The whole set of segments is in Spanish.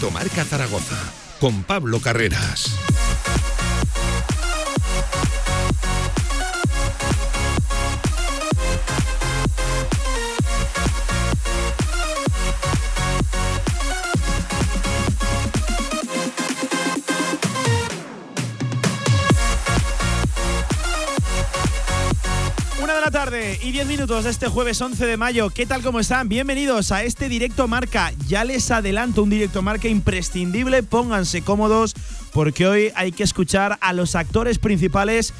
Directo Zaragoza con Pablo Carreras. Minutos de este jueves 11 de mayo. ¿Qué tal, cómo están? Bienvenidos a este directo marca. Ya les adelanto un directo marca imprescindible. Pónganse cómodos porque hoy hay que escuchar a los actores principales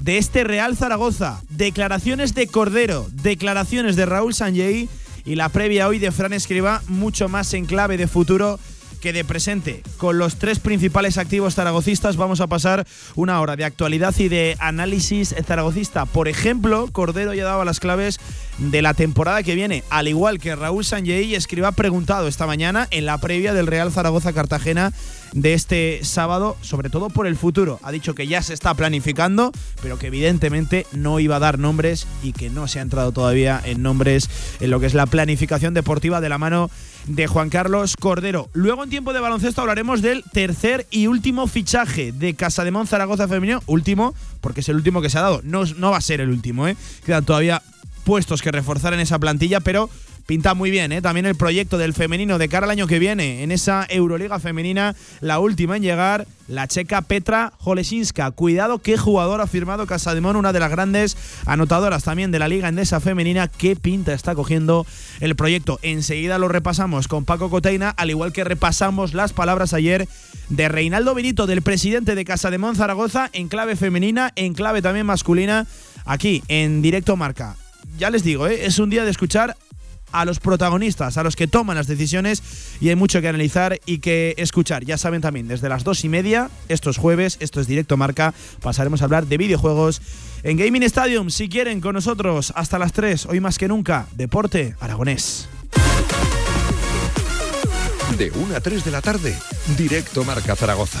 de este Real Zaragoza. Declaraciones de Cordero, declaraciones de Raúl Sanjei y la previa hoy de Fran Escriba, mucho más en clave de futuro que de presente. Con los tres principales activos zaragocistas vamos a pasar una hora de actualidad y de análisis zaragocista. Por ejemplo, Cordero ya daba las claves de la temporada que viene, al igual que Raúl Sanjei escriba preguntado esta mañana en la previa del Real Zaragoza Cartagena de este sábado, sobre todo por el futuro. Ha dicho que ya se está planificando, pero que evidentemente no iba a dar nombres y que no se ha entrado todavía en nombres en lo que es la planificación deportiva de la mano de Juan Carlos Cordero. Luego en tiempo de baloncesto hablaremos del tercer y último fichaje de Casa de Zaragoza Femenino. Último, porque es el último que se ha dado. No, no va a ser el último, ¿eh? Quedan todavía puestos que reforzar en esa plantilla, pero pinta muy bien, ¿eh? También el proyecto del femenino de cara al año que viene en esa Euroliga femenina, la última en llegar, la checa Petra Jolesinska. Cuidado qué jugador ha firmado Casademón, una de las grandes anotadoras también de la Liga Endesa femenina. Qué pinta está cogiendo el proyecto. Enseguida lo repasamos con Paco Coteina, al igual que repasamos las palabras ayer de Reinaldo Benito, del presidente de Casademón Zaragoza, en clave femenina, en clave también masculina, aquí en directo marca. Ya les digo, ¿eh? es un día de escuchar a los protagonistas, a los que toman las decisiones y hay mucho que analizar y que escuchar. Ya saben también, desde las dos y media, estos jueves, esto es Directo Marca, pasaremos a hablar de videojuegos en Gaming Stadium. Si quieren, con nosotros hasta las 3, hoy más que nunca, Deporte Aragonés. De 1 a 3 de la tarde, Directo Marca Zaragoza.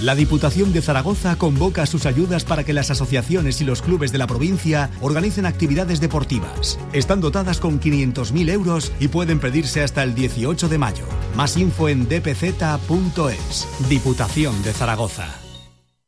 La Diputación de Zaragoza convoca sus ayudas para que las asociaciones y los clubes de la provincia organicen actividades deportivas. Están dotadas con 500.000 euros y pueden pedirse hasta el 18 de mayo. Más info en dpz.es. Diputación de Zaragoza.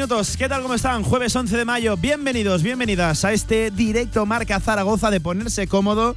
Minutos. ¿Qué tal? ¿Cómo están? Jueves 11 de mayo. Bienvenidos, bienvenidas a este directo Marca Zaragoza de ponerse cómodo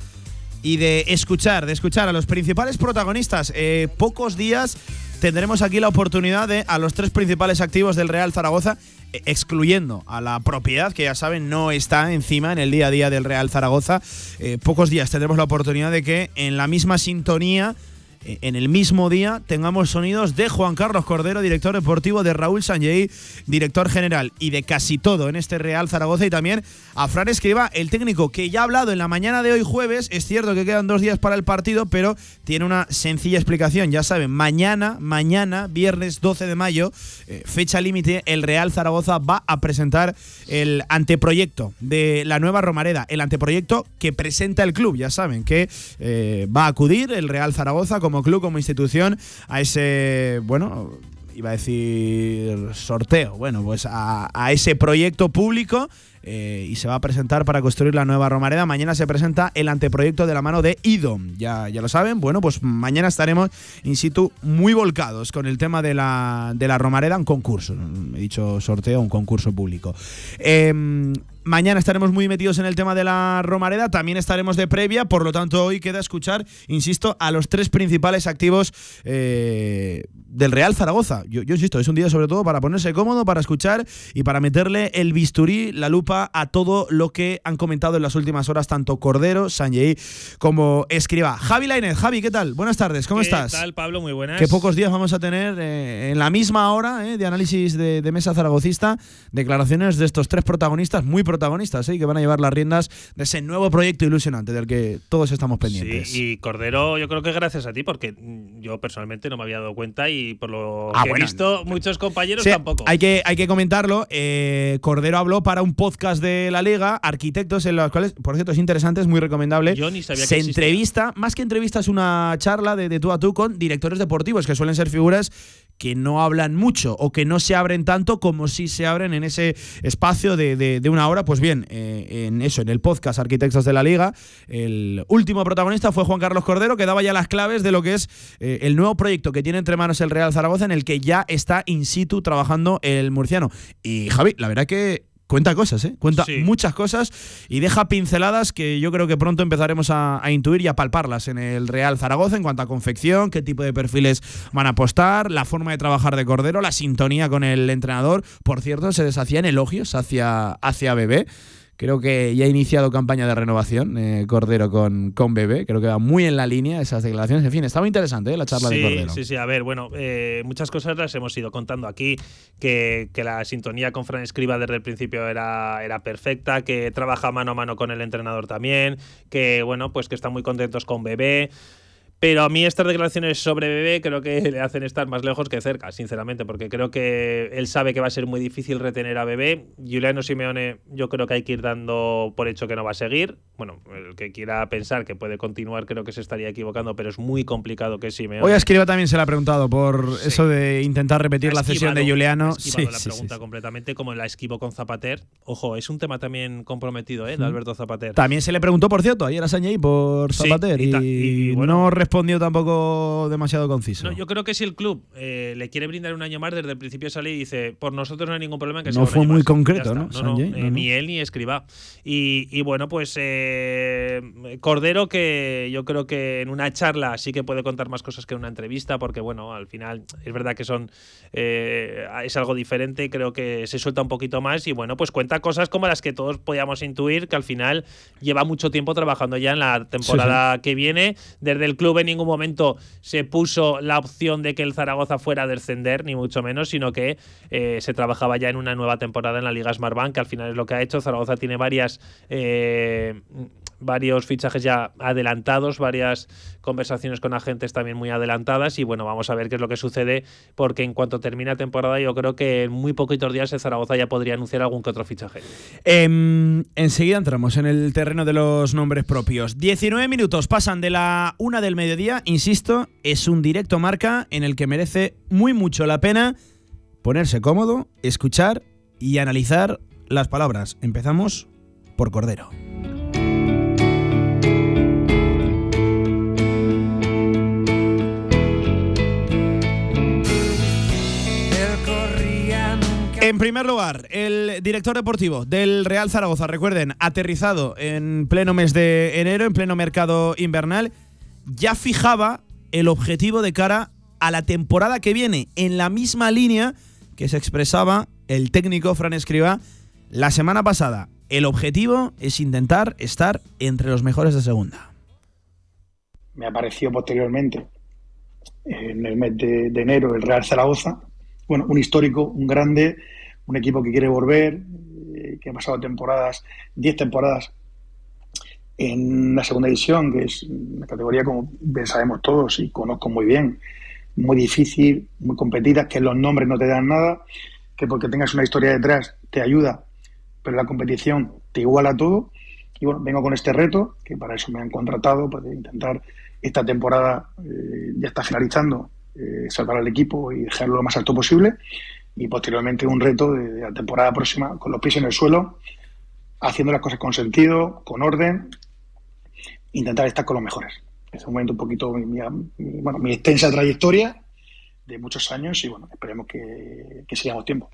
y de escuchar, de escuchar a los principales protagonistas. Eh, pocos días tendremos aquí la oportunidad de a los tres principales activos del Real Zaragoza, eh, excluyendo a la propiedad, que ya saben no está encima en el día a día del Real Zaragoza, eh, pocos días tendremos la oportunidad de que en la misma sintonía en el mismo día tengamos sonidos de Juan Carlos Cordero, director deportivo, de Raúl Sanjei, director general, y de casi todo en este Real Zaragoza, y también a Fran Escriba, el técnico que ya ha hablado en la mañana de hoy jueves. Es cierto que quedan dos días para el partido, pero tiene una sencilla explicación. Ya saben, mañana, mañana, viernes 12 de mayo, eh, fecha límite, el Real Zaragoza va a presentar el anteproyecto de la nueva Romareda, el anteproyecto que presenta el club. Ya saben que eh, va a acudir el Real Zaragoza club, como institución, a ese, bueno, iba a decir sorteo, bueno, pues a, ese proyecto público eh, y se va a presentar para construir la nueva Romareda. Mañana se presenta el anteproyecto de la mano de IDOM. Ya, ya lo saben. Bueno, pues mañana estaremos in situ muy volcados con el tema de la, de la Romareda, un concurso. He dicho sorteo, un concurso público. Eh, Mañana estaremos muy metidos en el tema de la Romareda, también estaremos de previa, por lo tanto hoy queda escuchar, insisto, a los tres principales activos eh, del Real Zaragoza. Yo, yo, insisto, es un día sobre todo para ponerse cómodo, para escuchar y para meterle el bisturí, la lupa a todo lo que han comentado en las últimas horas tanto Cordero, Sanjei como Escriba. Javi Lainez, Javi, ¿qué tal? Buenas tardes, ¿cómo ¿Qué estás? ¿Qué tal, Pablo? Muy buenas. Que pocos días vamos a tener eh, en la misma hora eh, de análisis de, de, mesa zaragocista declaraciones de estos tres protagonistas, muy protagonistas, eh, que van a llevar las riendas de ese nuevo proyecto ilusionante del que todos estamos pendientes. Sí, y Cordero, yo creo que gracias a ti, porque yo personalmente no me había dado cuenta y por lo Ah, que bueno. he visto, muchos compañeros Sí, tampoco. Hay que, hay que comentarlo. eh, Cordero habló para un podcast de la Liga, Arquitectos, en los cuales, por cierto, es interesante, es muy recomendable. Yo ni sabía que Se existía. entrevista, más que entrevista, es una charla de, de tú a tú con directores deportivos, que suelen ser figuras que no hablan mucho o que no se abren tanto como si se abren en ese espacio de, de- una hora. Pues bien, eh, en eso, en el podcast Arquitectos de la Liga, el último protagonista fue Juan Carlos Cordero, que daba ya las claves de lo que es eh, el nuevo proyecto que tiene entre manos el Real Zaragoza, en el que ya está in situ trabajando el murciano. Y Javi, la verdad que cuenta cosas, ¿eh? Cuenta Sí. muchas cosas y deja pinceladas que yo creo que pronto empezaremos a, a intuir y a palparlas en el Real Zaragoza en cuanto a confección, qué tipo de perfiles van a apostar, la forma de trabajar de Cordero, la sintonía con el entrenador. Por cierto, se deshacían elogios hacia, hacia Bebé. Creo que ya ha iniciado campaña de renovación eh, Cordero con, con Bebé. Creo que va muy en la línea esas declaraciones. En fin, estaba interesante eh, la charla sí, de Cordero. Sí, sí, a ver, bueno, eh, muchas cosas las hemos ido contando aquí, que, que la sintonía con Fran Escriba desde el principio era, era perfecta, que trabaja mano a mano con el entrenador también, que bueno, pues que están muy contentos con Bebé. Pero a mí estas declaraciones sobre Bebé creo que le hacen estar más lejos que cerca, sinceramente, porque creo que él sabe que va a ser muy difícil retener a Bebé. Juliano Simeone yo creo que hay que ir dando por hecho que no va a seguir. Bueno, el que quiera pensar que puede continuar creo que se estaría equivocando, pero es muy complicado que Simeone... Hoy a Escriba también se le ha preguntado por Sí. eso de intentar repetir la cesión de Juliano. esquivado la sí, pregunta sí. completamente, como la esquivo con Zapater. Ojo, es un tema también comprometido, ¿eh? De Alberto Zapater. También se le preguntó, por cierto, ayer a Sañey por Sí, Zapater y y, y bueno. no tampoco demasiado conciso. No, yo creo que si el club eh, le quiere brindar un año más, desde el principio sale y dice, por nosotros no hay ningún problema en que No sea un fue año muy más". concreto, ¿no. No, Sanjay? eh, No. Ni él ni Escribá. Y, y bueno, pues eh, Cordero, que yo creo que en una charla sí que puede contar más cosas que en una entrevista, porque bueno, al final es verdad que son eh, es algo diferente, creo que se suelta un poquito más y bueno, pues cuenta cosas como las que todos podíamos intuir, que al final lleva mucho tiempo trabajando ya en la temporada que viene. Desde el club en ningún momento se puso la opción de que el Zaragoza fuera a descender, ni mucho menos, sino que eh, se trabajaba ya en una nueva temporada en la Liga Smartbank, que al final es lo que ha hecho. Zaragoza tiene varias. eh, varios fichajes ya adelantados, varias conversaciones con agentes también muy adelantadas y bueno, vamos a ver qué es lo que sucede porque en cuanto termine la temporada yo creo que en muy poquitos días el Zaragoza ya podría anunciar algún que otro fichaje. Em, enseguida entramos en el terreno de los nombres propios. 19 minutos pasan de la una del mediodía. Insisto, es un directo marca en el que merece muy mucho la pena ponerse cómodo, escuchar y analizar las palabras. Empezamos por Cordero. En primer lugar, el director deportivo del Real Zaragoza, recuerden, aterrizado en pleno mes de enero, en pleno mercado invernal, ya fijaba el objetivo de cara a la temporada que viene en la misma línea que se expresaba el técnico Fran Escriba la semana pasada. El objetivo es intentar estar entre los mejores de segunda. Me apareció posteriormente, en el mes de, enero, el Real Zaragoza. Bueno, un histórico, un grande, un equipo que quiere volver, eh, que ha pasado temporadas, 10 temporadas en la segunda división, que es una categoría como bien sabemos todos y conozco muy bien, muy difícil, muy competida, que los nombres no te dan nada, que porque tengas una historia detrás te ayuda, pero la competición te iguala todo. Y bueno, vengo con este reto, que para eso me han contratado, para intentar esta temporada, eh, ya está finalizando, eh, salvar al equipo y dejarlo lo más alto posible. Y posteriormente un reto de, la temporada próxima, con los pies en el suelo, haciendo las cosas con sentido, con orden, intentar estar con los mejores. Es un momento un poquito mi, bueno, mi extensa trayectoria de muchos años y bueno, esperemos que, que sigamos tiempo.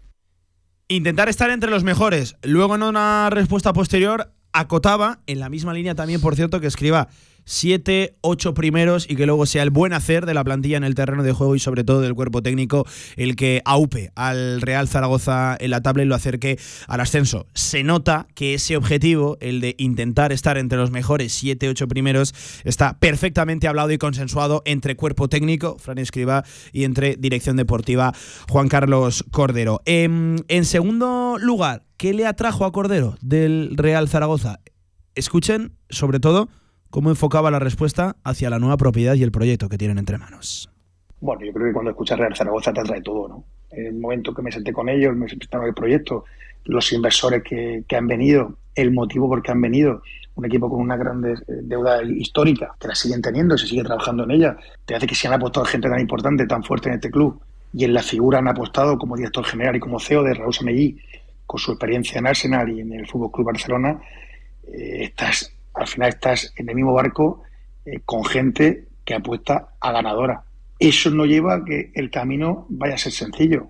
Intentar estar entre los mejores. Luego en una respuesta posterior acotaba, en la misma línea también, por cierto, que escriba siete, ocho primeros y que luego sea el buen hacer de la plantilla en el terreno de juego y sobre todo del cuerpo técnico el que aupe al Real Zaragoza en la tabla y lo acerque al ascenso. Se nota que ese objetivo, el de intentar estar entre los mejores siete, ocho primeros, está perfectamente hablado y consensuado entre cuerpo técnico, Fran Escriba, y entre dirección deportiva, Juan Carlos Cordero. En, em, en segundo lugar, ¿qué le atrajo a Cordero del Real Zaragoza? Escuchen, sobre todo, ¿Cómo enfocaba la respuesta hacia la nueva propiedad y el proyecto que tienen entre manos? Bueno, yo creo que cuando escuchas Real Zaragoza te atrae todo, ¿no? El momento que me senté con ellos, me presentaron el proyecto, los inversores que, han venido, el motivo por qué han venido, un equipo con una gran deuda histórica, que la siguen teniendo, se sigue trabajando en ella, te hace que si han apostado gente tan importante, tan fuerte en este club, y en la figura han apostado como director general y como CEO de Raúl Samellí, con su experiencia en Arsenal y en el Fútbol Club Barcelona, eh, estás al final estás en el mismo barco eh, con gente que apuesta a ganadora. Eso no lleva a que el camino vaya a ser sencillo.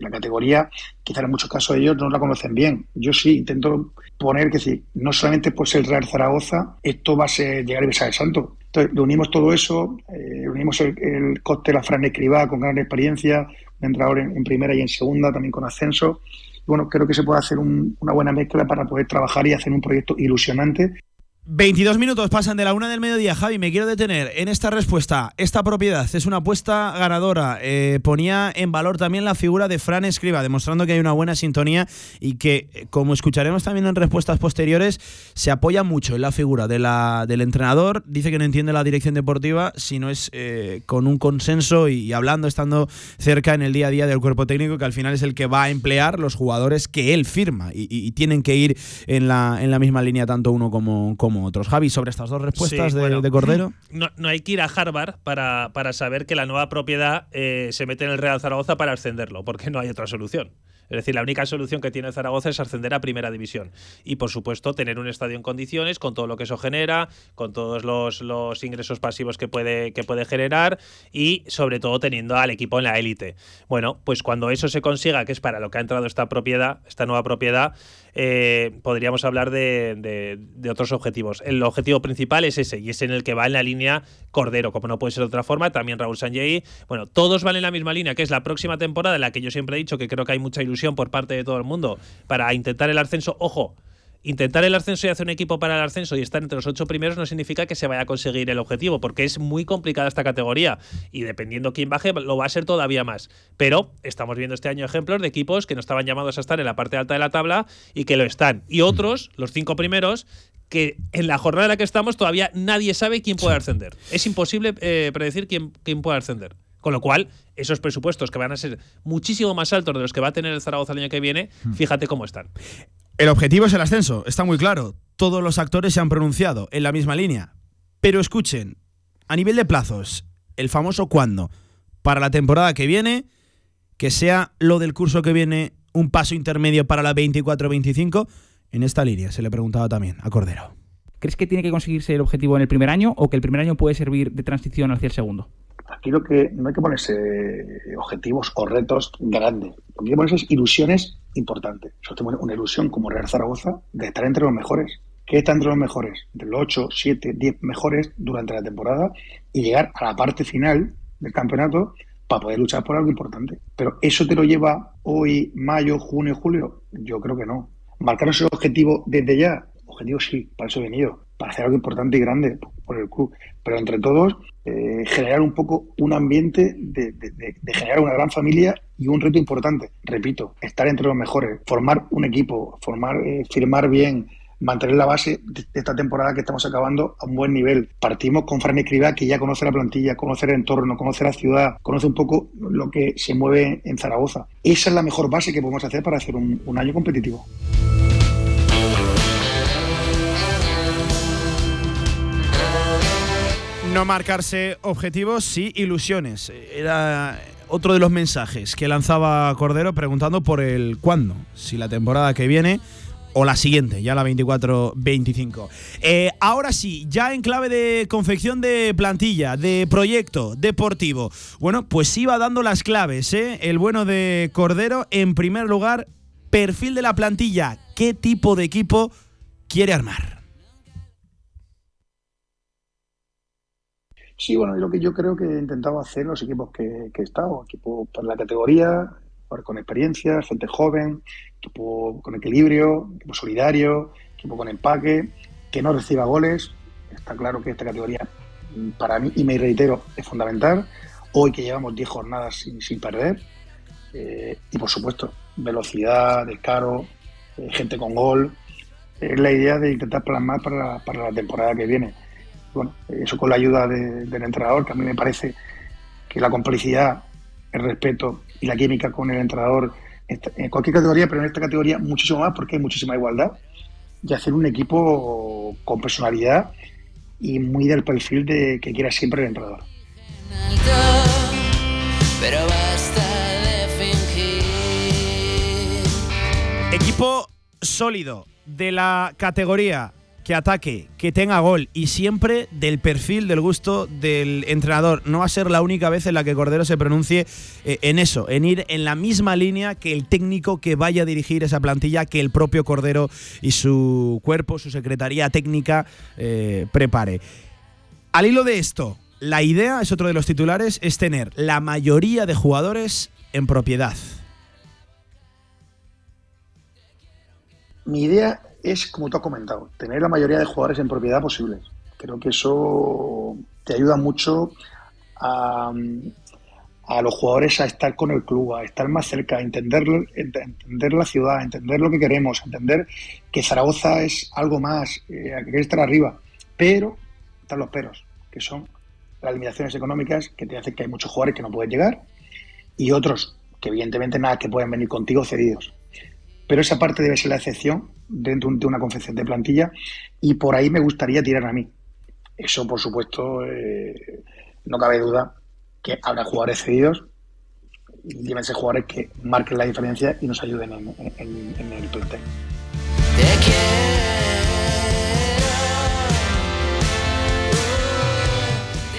La categoría, quizás en muchos casos ellos no la conocen bien. Yo sí intento poner que sí, no solamente por ser Real Zaragoza, esto va a ser llegar a besar el santo. Entonces, unimos todo eso, eh, unimos el, coste de la Fran Escribá con gran experiencia, un entrenador en, primera y en segunda, también con ascenso. bueno, creo que se puede hacer una buena mezcla para poder trabajar y hacer un proyecto ilusionante 22 minutos pasan de la una del mediodía, Javi. Me quiero detener en esta respuesta. Esta propiedad es una apuesta ganadora. Eh, ponía en valor también la figura de Fran Escriba, demostrando que hay una buena sintonía y que, eh, como escucharemos también en respuestas posteriores, se apoya mucho en la figura del entrenador. Dice que no entiende la dirección deportiva si no es eh, con un consenso y, hablando, estando cerca en el día a día del cuerpo técnico, que al final es el que va a emplear los jugadores que él firma y, tienen que ir en la, en la misma línea tanto uno como, como otros. Javi, sobre estas dos respuestas de, Cordero. No, hay que ir a Harvard para, para saber que la nueva propiedad eh, se mete en el Real Zaragoza para ascenderlo, porque no hay otra solución. Es decir, la única solución que tiene Zaragoza es ascender a primera división. Y por supuesto, tener un estadio en condiciones, con todo lo que eso genera, con todos los, los ingresos pasivos que puede, que puede generar y sobre todo teniendo al equipo en la élite. Bueno, pues cuando eso se consiga, que es para lo que ha entrado esta propiedad, esta nueva propiedad, eh, podríamos hablar de, otros objetivos. El objetivo principal es ese, y es en el que va en la línea Cordero, como no puede ser de otra forma, también Raúl Sanjay. Bueno, todos van en la misma línea, que es la próxima temporada, en la que yo siempre he dicho que creo que hay mucha ilusión por parte de todo el mundo para intentar el ascenso. Ojo, intentar el ascenso y hacer un equipo para el ascenso y estar entre los ocho primeros no significa que se vaya a conseguir el objetivo, porque es muy complicada esta categoría y dependiendo quién baje lo va a ser todavía más. Pero estamos viendo este año ejemplos de equipos que no estaban llamados a estar en la parte alta de la tabla y que lo están. Y otros, los cinco primeros, que en la jornada en la que estamos todavía nadie sabe quién puede ascender. Es imposible eh, predecir quién, quién puede ascender. Con lo cual, esos presupuestos que van a ser muchísimo más altos de los que va a tener el Zaragoza el año que viene, hmm. fíjate cómo están. El objetivo es el ascenso, está muy claro. Todos los actores se han pronunciado en la misma línea. Pero escuchen, a nivel de plazos, el famoso cuándo, para la temporada que viene, que sea lo del curso que viene un paso intermedio para la 24-25, en esta línea se le preguntaba también a Cordero. ¿Crees que tiene que conseguirse el objetivo en el primer año o que el primer año puede servir de transición hacia el segundo? Aquí lo que no hay que ponerse objetivos o retos grandes. Lo que hay que ponerse es ilusiones importantes. Yo tengo una ilusión como Real Zaragoza de estar entre los mejores. ¿Qué está entre los mejores? Entre los 8, 7, 10 mejores durante la temporada y llegar a la parte final del campeonato para poder luchar por algo importante. Pero ¿eso te lo lleva hoy, mayo, junio, julio? Yo creo que no. ¿Marcar ese objetivo desde ya? Objetivo sí, para eso he venido, para hacer algo importante y grande por el club. Pero entre todos, eh, generar un poco un ambiente de, generar una gran familia y un reto importante. Repito, estar entre los mejores, formar un equipo, formar, eh, firmar bien, mantener la base de esta temporada que estamos acabando a un buen nivel. Partimos con Fran Escribá, que ya conoce la plantilla, conoce el entorno, conoce la ciudad, conoce un poco lo que se mueve en Zaragoza. Esa es la mejor base que podemos hacer para hacer un, un año competitivo. No marcarse objetivos, sí ilusiones. Era otro de los mensajes que lanzaba Cordero preguntando por el cuándo, si la temporada que viene o la siguiente, ya la 24-25. Eh, ahora sí, ya en clave de confección de plantilla, de proyecto deportivo. Bueno, pues iba dando las claves, ¿eh? El bueno de Cordero, en primer lugar, perfil de la plantilla, qué tipo de equipo quiere armar. Sí, bueno, es lo que yo creo que he intentado hacer los equipos que, he estado, equipos para la categoría, con experiencia, gente joven, equipo con equilibrio, equipo solidario, equipo con empaque, que no reciba goles. Está claro que esta categoría mm, para mí, y me reitero, es fundamental. Hoy que llevamos 10 jornadas sin, perder. Eh, y por supuesto, velocidad, descaro, eh, gente con gol. Es la idea de intentar plasmar para, para la temporada que viene bueno, eso con la ayuda del entrenador, que a mí me parece que la complicidad, el respeto y la química con el entrenador, en cualquier categoría, pero en esta categoría muchísimo más porque hay muchísima igualdad, y hacer un equipo con personalidad y muy del perfil de que quiera siempre el entrenador. Equipo sólido de la categoría que ataque, que tenga gol y siempre del perfil, del gusto del entrenador. No va a ser la única vez en la que Cordero se pronuncie eh, en eso, en ir en la misma línea que el técnico que vaya a dirigir esa plantilla, que el propio Cordero y su cuerpo, su secretaría técnica eh, prepare. Al hilo de esto, la idea, es otro de los titulares, es tener la mayoría de jugadores en propiedad. Mi idea es, como tú has comentado, tener la mayoría de jugadores en propiedad posibles. Creo que eso te ayuda mucho a, los jugadores a estar con el club, a estar más cerca, a entender, entender la ciudad, a entender lo que queremos, a entender que Zaragoza es algo más, eh, que estar arriba. Pero están los peros, que son las limitaciones económicas que te hacen que hay muchos jugadores que no pueden llegar y otros que evidentemente nada que pueden venir contigo cedidos pero esa parte debe ser la excepción dentro de una confección de plantilla y por ahí me gustaría tirar a mí. Eso, por supuesto, eh, no cabe duda que habrá jugadores cedidos y ser jugadores que marquen la diferencia y nos ayuden en, en el plantel.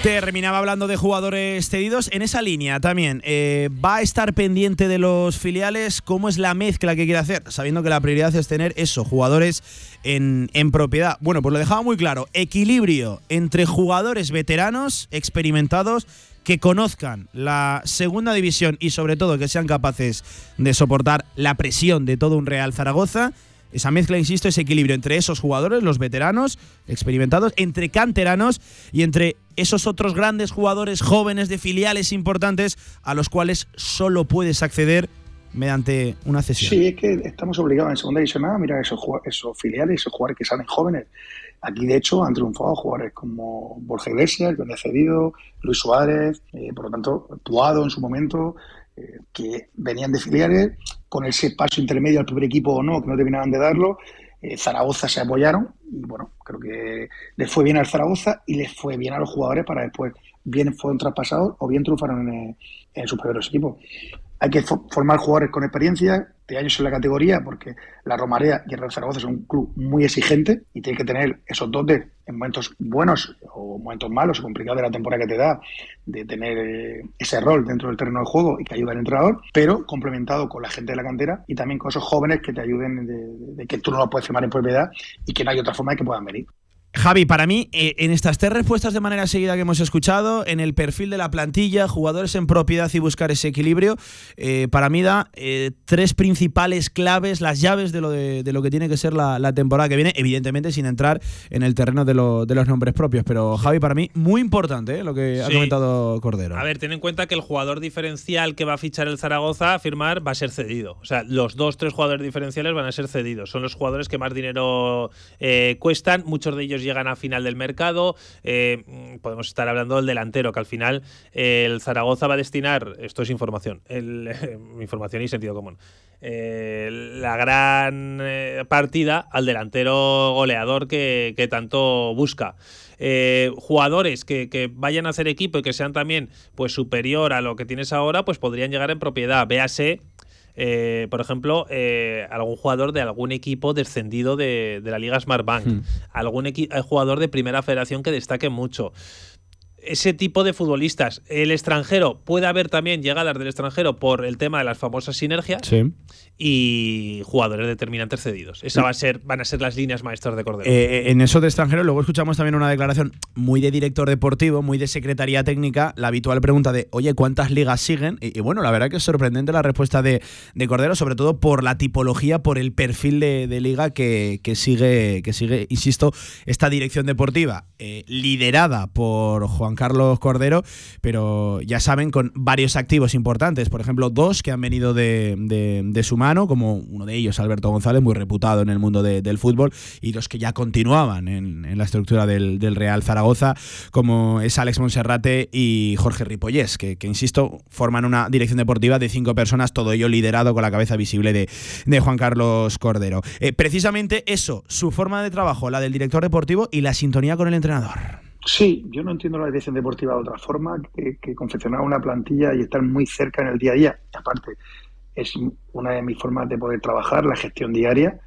Terminaba hablando de jugadores cedidos. En esa línea también, eh, ¿va a estar pendiente de los filiales? ¿Cómo es la mezcla que quiere hacer? Sabiendo que la prioridad es tener eso, jugadores en, en propiedad. Bueno, pues lo dejaba muy claro. Equilibrio entre jugadores veteranos, experimentados, que conozcan la segunda división y sobre todo que sean capaces de soportar la presión de todo un Real Zaragoza esa mezcla, insisto, ese equilibrio entre esos jugadores, los veteranos, experimentados, entre canteranos y entre esos otros grandes jugadores jóvenes de filiales importantes a los cuales solo puedes acceder mediante una cesión. Sí, es que estamos obligados en segunda división a mirar esos, esos filiales, esos jugadores que salen jóvenes. Aquí, de hecho, han triunfado jugadores como Borja Iglesias, que han cedido, Luis Suárez, eh, por lo tanto, Tuado en su momento, que venían de filiales, con ese paso intermedio al primer equipo o no, que no terminaban de darlo, eh, Zaragoza se apoyaron y bueno, creo que les fue bien al Zaragoza y les fue bien a los jugadores para después bien fueron traspasados o bien triunfaron en sus primeros equipos. Hay que formar jugadores con experiencia, de años en la categoría, porque la Romarea y el Real Zaragoza son un club muy exigente y tiene que tener esos dotes en momentos buenos o momentos malos o complicados de la temporada que te da, de tener eh, ese rol dentro del terreno de juego y que ayuda al entrenador, pero complementado con la gente de la cantera y también con esos jóvenes que te ayuden de, que tú no los puedes firmar en propiedad y que no hay otra forma de que puedan venir. Javi, para mí, eh, en estas tres respuestas de manera seguida que hemos escuchado, en el perfil de la plantilla, jugadores en propiedad y buscar ese equilibrio, eh, para mí da eh, tres principales claves, las llaves de lo, de, lo que tiene que ser la, temporada que viene, evidentemente sin entrar en el terreno de, de los nombres propios. Pero Javi, para mí, muy importante lo que ha comentado Cordero. A ver, ten en cuenta que el jugador diferencial que va a fichar el Zaragoza a firmar va a ser cedido. O sea, los dos, tres jugadores diferenciales van a ser cedidos. Son los jugadores que más dinero cuestan, muchos de ellos llegan a final del mercado. Eh, podemos estar hablando del delantero, que al final eh, el Zaragoza va a destinar, esto es información, información y sentido común, eh, la gran partida al delantero goleador que, tanto busca. jugadores que, que, vayan a hacer equipo y que sean también pues superior a lo que tienes ahora, pues podrían llegar en propiedad. Véase eh, por ejemplo, eh, algún jugador de algún equipo descendido de, la Liga Smart Bank, hmm. algún eh, jugador de primera federación que destaque mucho ese tipo de futbolistas. El extranjero, puede haber también llegadas del extranjero por el tema de las famosas sinergias y jugadores determinantes cedidos. Esa va a ser, van a ser las líneas maestras de Cordero. Eh, eh, en eso de extranjero, luego escuchamos también una declaración muy de director deportivo, muy de secretaría técnica, la habitual pregunta de, oye, ¿cuántas ligas siguen? Y, bueno, la verdad que es sorprendente la respuesta de, Cordero, sobre todo por la tipología, por el perfil de, liga que, sigue, que sigue, insisto, esta dirección deportiva, eh, liderada por Juan Carlos Cordero, pero ya saben, con varios activos importantes. Por ejemplo, dos que han venido de, su como uno de ellos, Alberto González, muy reputado en el mundo del fútbol, y dos que ya continuaban en, la estructura del, Real Zaragoza, como es Alex Monserrate y Jorge Ripollés, que, insisto, forman una dirección deportiva de cinco personas, todo ello liderado con la cabeza visible de, Juan Carlos Cordero. Eh, precisamente eso, su forma de trabajo, la del director deportivo y la sintonía con el entrenador. Sí, yo no entiendo la dirección deportiva de otra forma que, confeccionar una plantilla y estar muy cerca en el día a día. aparte, es una de mis formas de poder trabajar, la gestión diaria,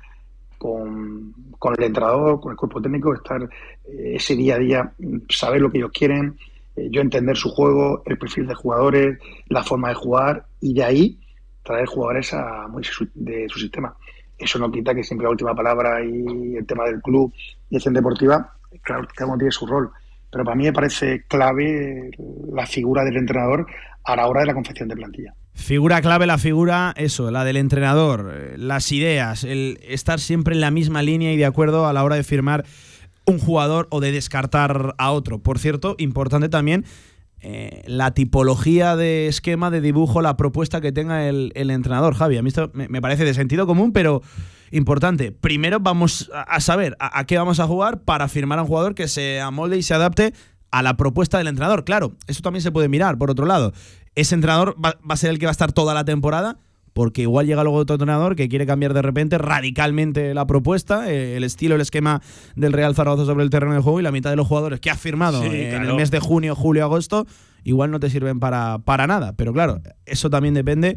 con, el entrenador, con el cuerpo técnico, estar eh, ese día a día, saber lo que ellos quieren, eh, yo entender su juego, el perfil de jugadores, la forma de jugar y de ahí traer jugadores a, de su sistema. Eso no quita que siempre la última palabra y el tema del club y acción deportiva, claro, cada uno tiene su rol pero para mí me parece clave la figura del entrenador a la hora de la confección de plantilla. Figura clave la figura, eso, la del entrenador, eh, las ideas, el estar siempre en la misma línea y de acuerdo a la hora de firmar un jugador o de descartar a otro. Por cierto, importante también eh, la tipología de esquema, de dibujo, la propuesta que tenga el, entrenador, Javi. A mí esto me, parece de sentido común, pero importante. Primero vamos a, saber a, qué vamos a jugar para firmar a un jugador que se amolde y se adapte a la propuesta del entrenador. Claro, eso también se puede mirar, por otro lado. Ese entrenador va, a ser el que va a estar toda la temporada porque igual llega luego otro entrenador que quiere cambiar de repente radicalmente la propuesta, eh, el estilo, el esquema del Real Zaragoza sobre el terreno de juego y la mitad de los jugadores que ha firmado en el mes de junio, julio, agosto, igual no te sirven para, para nada. Pero claro, eso también depende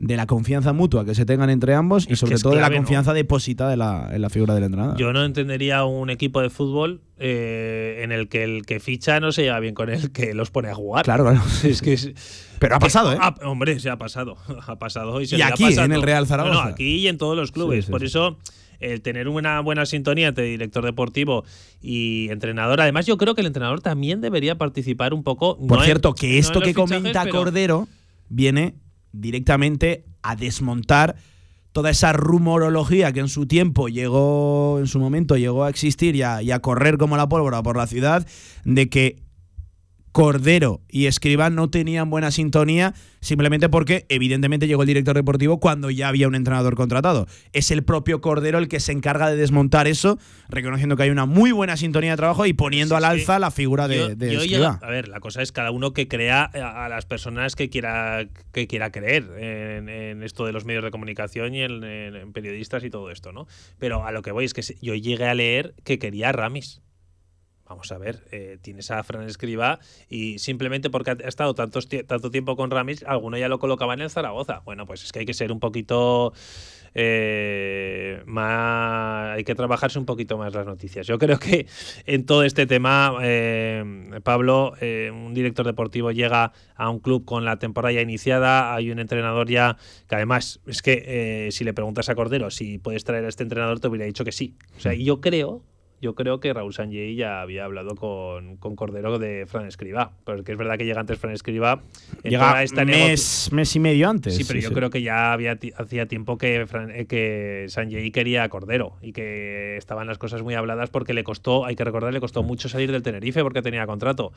de la confianza mutua que se tengan entre ambos y sobre todo de la confianza depositada en la, figura del entrenador. Yo no entendería un equipo de fútbol eh, en el que el que ficha no se lleva bien con el que los pone a jugar. Claro, claro. Es que Pero ha pasado, ¿eh? hombre, se ha pasado. Ha pasado. Y, aquí, en el Real Zaragoza. No, aquí y en todos los clubes. Por eso el tener una buena sintonía entre director deportivo y entrenador. Además, yo creo que el entrenador también debería participar un poco. Por cierto, que esto que comenta Cordero viene directamente a desmontar toda esa rumorología que en su tiempo llegó, en su momento llegó a existir y a, y a correr como la pólvora por la ciudad, de que Cordero y Escriba no tenían buena sintonía simplemente porque evidentemente llegó el director deportivo cuando ya había un entrenador contratado. Es el propio Cordero el que se encarga de desmontar eso, reconociendo que hay una muy buena sintonía de trabajo y poniendo al alza la figura de, Escriba. a ver, la cosa es cada uno que crea a las personas que quiera, que quiera creer en, esto de los medios de comunicación y en, periodistas y todo esto, ¿no? Pero a lo que voy es que yo llegué a leer que quería Ramis. Vamos a ver, eh, tienes a Fran Escriba y simplemente porque ha estado tanto, tanto tiempo con Ramis, alguno ya lo colocaba en el Zaragoza. Bueno, pues es que hay que ser un poquito eh, más. Hay que trabajarse un poquito más las noticias. Yo creo que en todo este tema, eh, Pablo, un director deportivo llega a un club con la temporada ya iniciada, hay un entrenador ya que además es que si le preguntas a Cordero si puedes traer a este entrenador, te hubiera dicho que sí. O sea, y yo creo yo creo que Raúl Sanjay ya había hablado con, con Cordero de Fran Escriba. Porque es verdad que llega antes Fran Escriba. Llega mes, mes y medio antes. Sí, pero yo creo que ya había hacía tiempo que, Fran, eh, que Sanjay quería a Cordero y que estaban las cosas muy habladas porque le costó, hay que recordar, le costó mucho salir del Tenerife porque tenía contrato.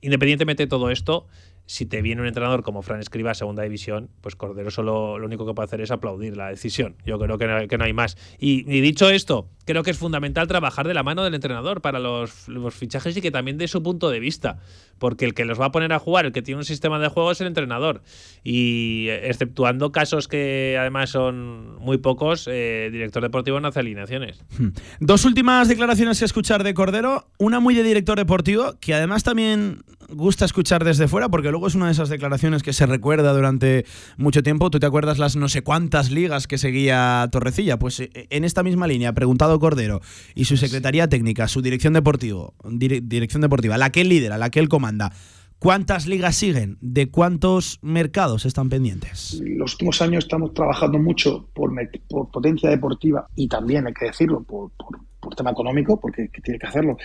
Independientemente de todo esto, si te viene un entrenador como Fran Escriba segunda división, pues Cordero solo lo único que puede hacer es aplaudir la decisión. Yo creo que no, que no hay más. Y, dicho esto, creo que es fundamental trabajar de la mano del entrenador para los, los, fichajes y que también dé su punto de vista. Porque el que los va a poner a jugar, el que tiene un sistema de juego es el entrenador. Y exceptuando casos que además son muy pocos, eh, director deportivo no hace alineaciones. Hmm. Dos últimas declaraciones que escuchar de Cordero. Una muy de director deportivo, que además también gusta escuchar desde fuera, porque luego es una de esas declaraciones que se recuerda durante mucho tiempo. ¿Tú te acuerdas las no sé cuántas ligas que seguía Torrecilla? Pues eh, en esta misma línea, preguntado Cordero y su secretaría técnica, su dirección deportivo, dirección deportiva, la que él lidera, la que él comanda. ¿Cuántas ligas siguen? ¿De cuántos mercados están pendientes? En los últimos años estamos trabajando mucho por, potencia deportiva y también, hay que decirlo, por, tema económico, porque tiene que hacerlo.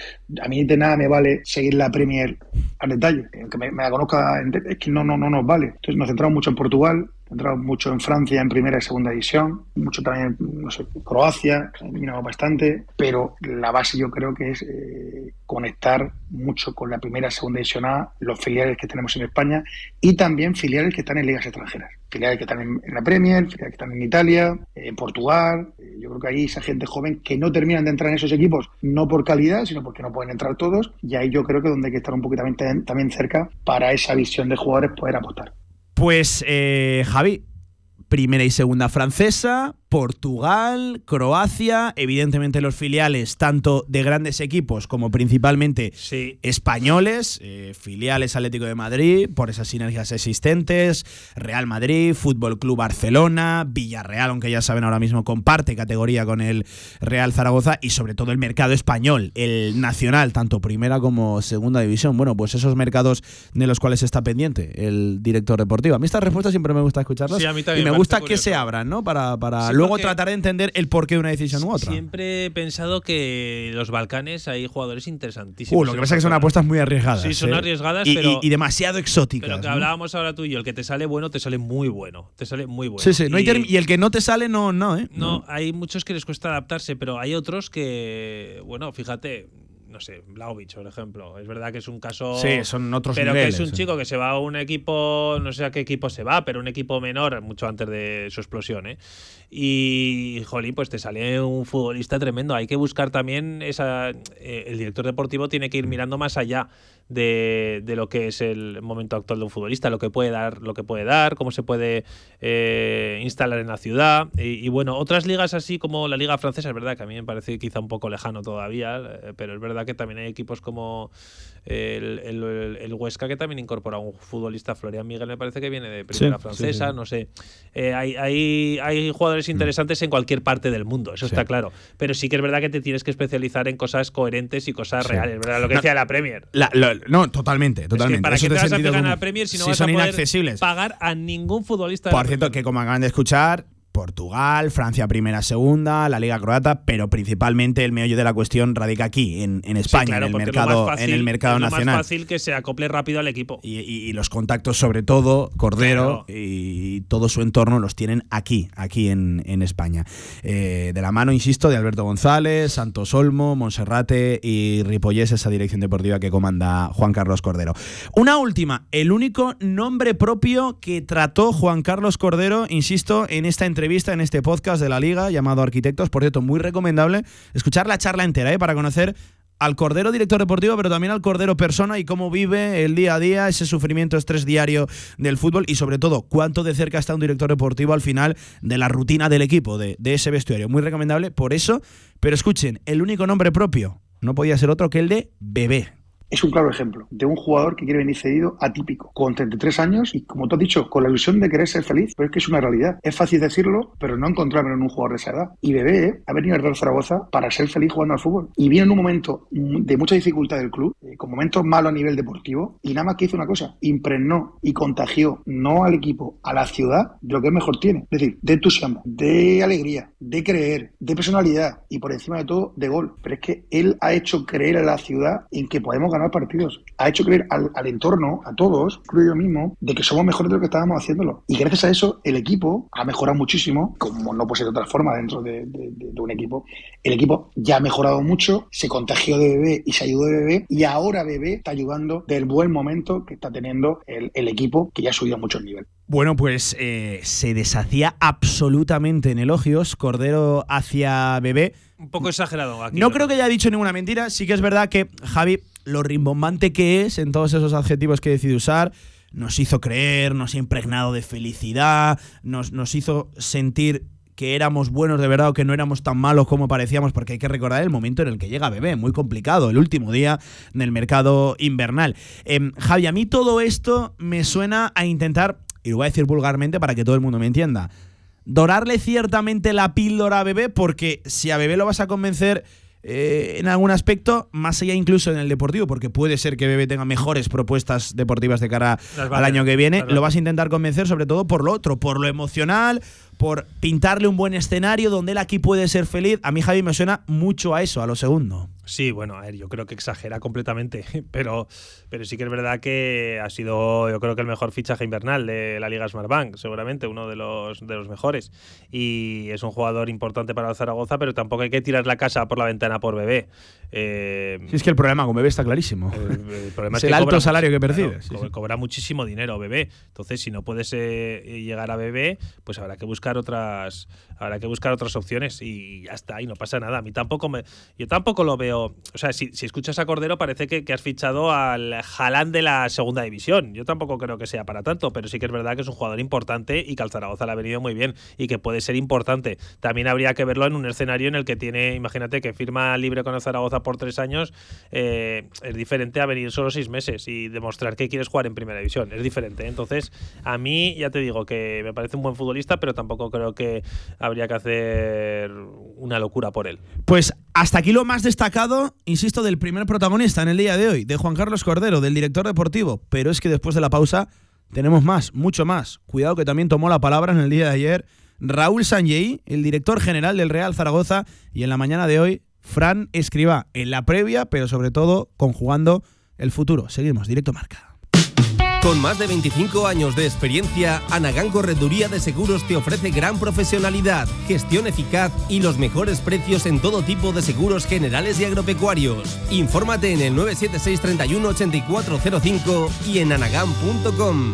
A mí de nada me vale seguir la Premier al detalle, aunque me, la conozca, es que no, no, no nos vale. Entonces nos centramos mucho en Portugal, entrado mucho en Francia en primera y segunda división, mucho también, no sé, Croacia, que eliminado bastante, pero la base yo creo que es eh, conectar mucho con la primera y segunda división A, los filiales que tenemos en España y también filiales que están en ligas extranjeras. Filiales que están en, la Premier, filiales que están en Italia, en Portugal. Eh, yo creo que ahí esa gente joven que no terminan de entrar en esos equipos, no por calidad, sino porque no pueden entrar todos. Y ahí yo creo que donde hay que estar un poquito también cerca para esa visión de jugadores poder apostar. Pues eh, Javi, primera y segunda francesa, Portugal, Croacia, evidentemente los filiales tanto de grandes equipos como principalmente españoles, eh, filiales Atlético de Madrid, por esas sinergias existentes, Real Madrid, Fútbol Club Barcelona, Villarreal, aunque ya saben ahora mismo comparte categoría con el Real Zaragoza y sobre todo el mercado español, el nacional, tanto primera como segunda división. Bueno, pues esos mercados de los cuales está pendiente el director deportivo. A mí estas respuestas siempre me gusta escucharlas y me, gusta que se abran, ¿no? Para, para luego tratar de entender el porqué de una decisión u otra. Siempre he pensado que los Balcanes hay jugadores interesantísimos. Uh, lo que pasa es que son apuestas muy arriesgadas. Sí, son ¿eh? arriesgadas, y, pero. Y, demasiado exóticas. Pero que hablábamos ahora tú y yo, el que te sale bueno, te sale muy bueno. Te sale muy bueno. Sí, sí. y, el que no te sale, no, no, ¿eh? No, hay muchos que les cuesta adaptarse, pero hay otros que, bueno, fíjate, no sé, Blaovic, por ejemplo. Es verdad que es un caso. Sí, son otros Pero que es un chico que se va a un equipo, no sé a qué equipo se va, pero un equipo menor, mucho antes de su explosión, ¿eh? Y, jolín, pues te sale un futbolista tremendo. Hay que buscar también esa. Eh, el director deportivo tiene que ir mirando más allá de, de, lo que es el momento actual de un futbolista, lo que puede dar, lo que puede dar, cómo se puede eh, instalar en la ciudad. Y, bueno, otras ligas así como la Liga Francesa, es verdad que a mí me parece quizá un poco lejano todavía, eh, pero es verdad que también hay equipos como el, el, Huesca que también incorpora a un futbolista, Florian Miguel, me parece que viene de primera francesa, no sé. Eh, hay, hay, hay, jugadores mm. interesantes en cualquier parte del mundo, eso está claro. Pero sí que es verdad que te tienes que especializar en cosas coherentes y cosas reales, ¿verdad? Lo que decía la Premier. no, totalmente, totalmente. ¿Para qué te vas a fijar la Premier si no vas a poder pagar a ningún futbolista? Por cierto, que como acaban de escuchar, Portugal, Francia primera, segunda, la Liga Croata, pero principalmente el meollo de la cuestión radica aquí, en, España, en, el mercado, en el mercado es nacional. Es más fácil que se acople rápido al equipo. Y, los contactos, sobre todo, Cordero y todo su entorno los tienen aquí, aquí en, España. Eh, de la mano, insisto, de Alberto González, Santos Olmo, Monserrate y Ripollés, esa dirección deportiva que comanda Juan Carlos Cordero. Una última, el único nombre propio que trató Juan Carlos Cordero, insisto, en esta entrevista entrevista en este podcast de la Liga llamado Arquitectos. Por cierto, muy recomendable escuchar la charla entera ¿eh? para conocer al Cordero director deportivo, pero también al Cordero persona y cómo vive el día a día, ese sufrimiento, estrés diario del fútbol y sobre todo cuánto de cerca está un director deportivo al final de la rutina del equipo, de, de ese vestuario. Muy recomendable por eso, pero escuchen, el único nombre propio no podía ser otro que el de Bebé. Es un claro ejemplo de un jugador que quiere venir cedido atípico, con 33 años y, como tú has dicho, con la ilusión de querer ser feliz, pero es que es una realidad. Es fácil decirlo, pero no encontrarme en un jugador de esa edad. Y Bebé ¿eh? ha venido al Real Zaragoza para ser feliz jugando al fútbol. Y viene en un momento de mucha dificultad del club, eh, con momentos malos a nivel deportivo, y nada más que hizo una cosa, impregnó y contagió no al equipo, a la ciudad, de lo que mejor tiene. Es decir, de entusiasmo, de alegría, de creer, de personalidad y por encima de todo, de gol. Pero es que él ha hecho creer a la ciudad en que podemos ganar partidos. Ha hecho creer al, entorno, a todos, incluyo yo mismo, de que somos mejores de lo que estábamos haciéndolo. Y gracias a eso, el equipo ha mejorado muchísimo, como no puede ser de otra forma dentro de, un equipo. El equipo ya ha mejorado mucho, se contagió de bebé y se ayudó de bebé, y ahora bebé está ayudando del buen momento que está teniendo el, el equipo, que ya ha subido a muchos niveles. Bueno, pues eh, se deshacía absolutamente en elogios Cordero hacia Bebé. Un poco exagerado. Aquí, no creo que haya dicho ninguna mentira. Sí que es verdad que Javi, lo rimbombante que es en todos esos adjetivos que decide usar, nos hizo creer, nos ha impregnado de felicidad, nos, nos hizo sentir que éramos buenos de verdad o que no éramos tan malos como parecíamos, porque hay que recordar el momento en el que llega Bebé, muy complicado, el último día del mercado invernal. Em, Javi, a mí todo esto me suena a intentar y lo voy a decir vulgarmente para que todo el mundo me entienda, dorarle ciertamente la píldora a Bebé, porque si a Bebé lo vas a convencer eh, en algún aspecto, más allá incluso en el deportivo, porque puede ser que Bebé tenga mejores propuestas deportivas de cara al año que viene, lo vas a intentar convencer sobre todo por lo otro, por lo emocional, por pintarle un buen escenario donde él aquí puede ser feliz. A mí Javi me suena mucho a eso, a lo segundo. Sí, bueno, a ver, yo creo que exagera completamente, pero, pero sí que es verdad que ha sido, yo creo que el mejor fichaje invernal de la Liga Smartbank, seguramente uno de los, de los mejores. Y es un jugador importante para Zaragoza, pero tampoco hay que tirar la casa por la ventana por bebé. Eh, sí, es que el problema con bebé está clarísimo. El, problema es, el alto salario que percibe. cobra muchísimo dinero bebé. Entonces, si no puedes eh, llegar a bebé, pues habrá que buscar otras, habrá que buscar otras opciones y ya está, y no pasa nada. A mí tampoco me, yo tampoco lo veo o sea, si, escuchas a Cordero parece que, has fichado al Jalán de la segunda división. Yo tampoco creo que sea para tanto, pero sí que es verdad que es un jugador importante y que al Zaragoza le ha venido muy bien y que puede ser importante. También habría que verlo en un escenario en el que tiene, imagínate que firma libre con el Zaragoza por tres años, eh, es diferente a venir solo seis meses y demostrar que quieres jugar en primera división. Es diferente. Entonces, a mí ya te digo que me parece un buen futbolista, pero tampoco creo que habría que hacer una locura por él. Pues hasta aquí lo más destacado, insisto, del primer protagonista en el día de hoy, de Juan Carlos Cordero, del director deportivo. Pero es que después de la pausa tenemos más, mucho más. Cuidado que también tomó la palabra en el día de ayer Raúl Sanjei, el director general del Real Zaragoza, y en la mañana de hoy, Fran Escriba, en la previa, pero sobre todo conjugando el futuro. Seguimos, directo marca. Con más de 25 años de experiencia, Anagán Correduría de Seguros te ofrece gran profesionalidad, gestión eficaz y los mejores precios en todo tipo de seguros generales y agropecuarios. Infórmate en el 976 31 8405 y en anagán.com.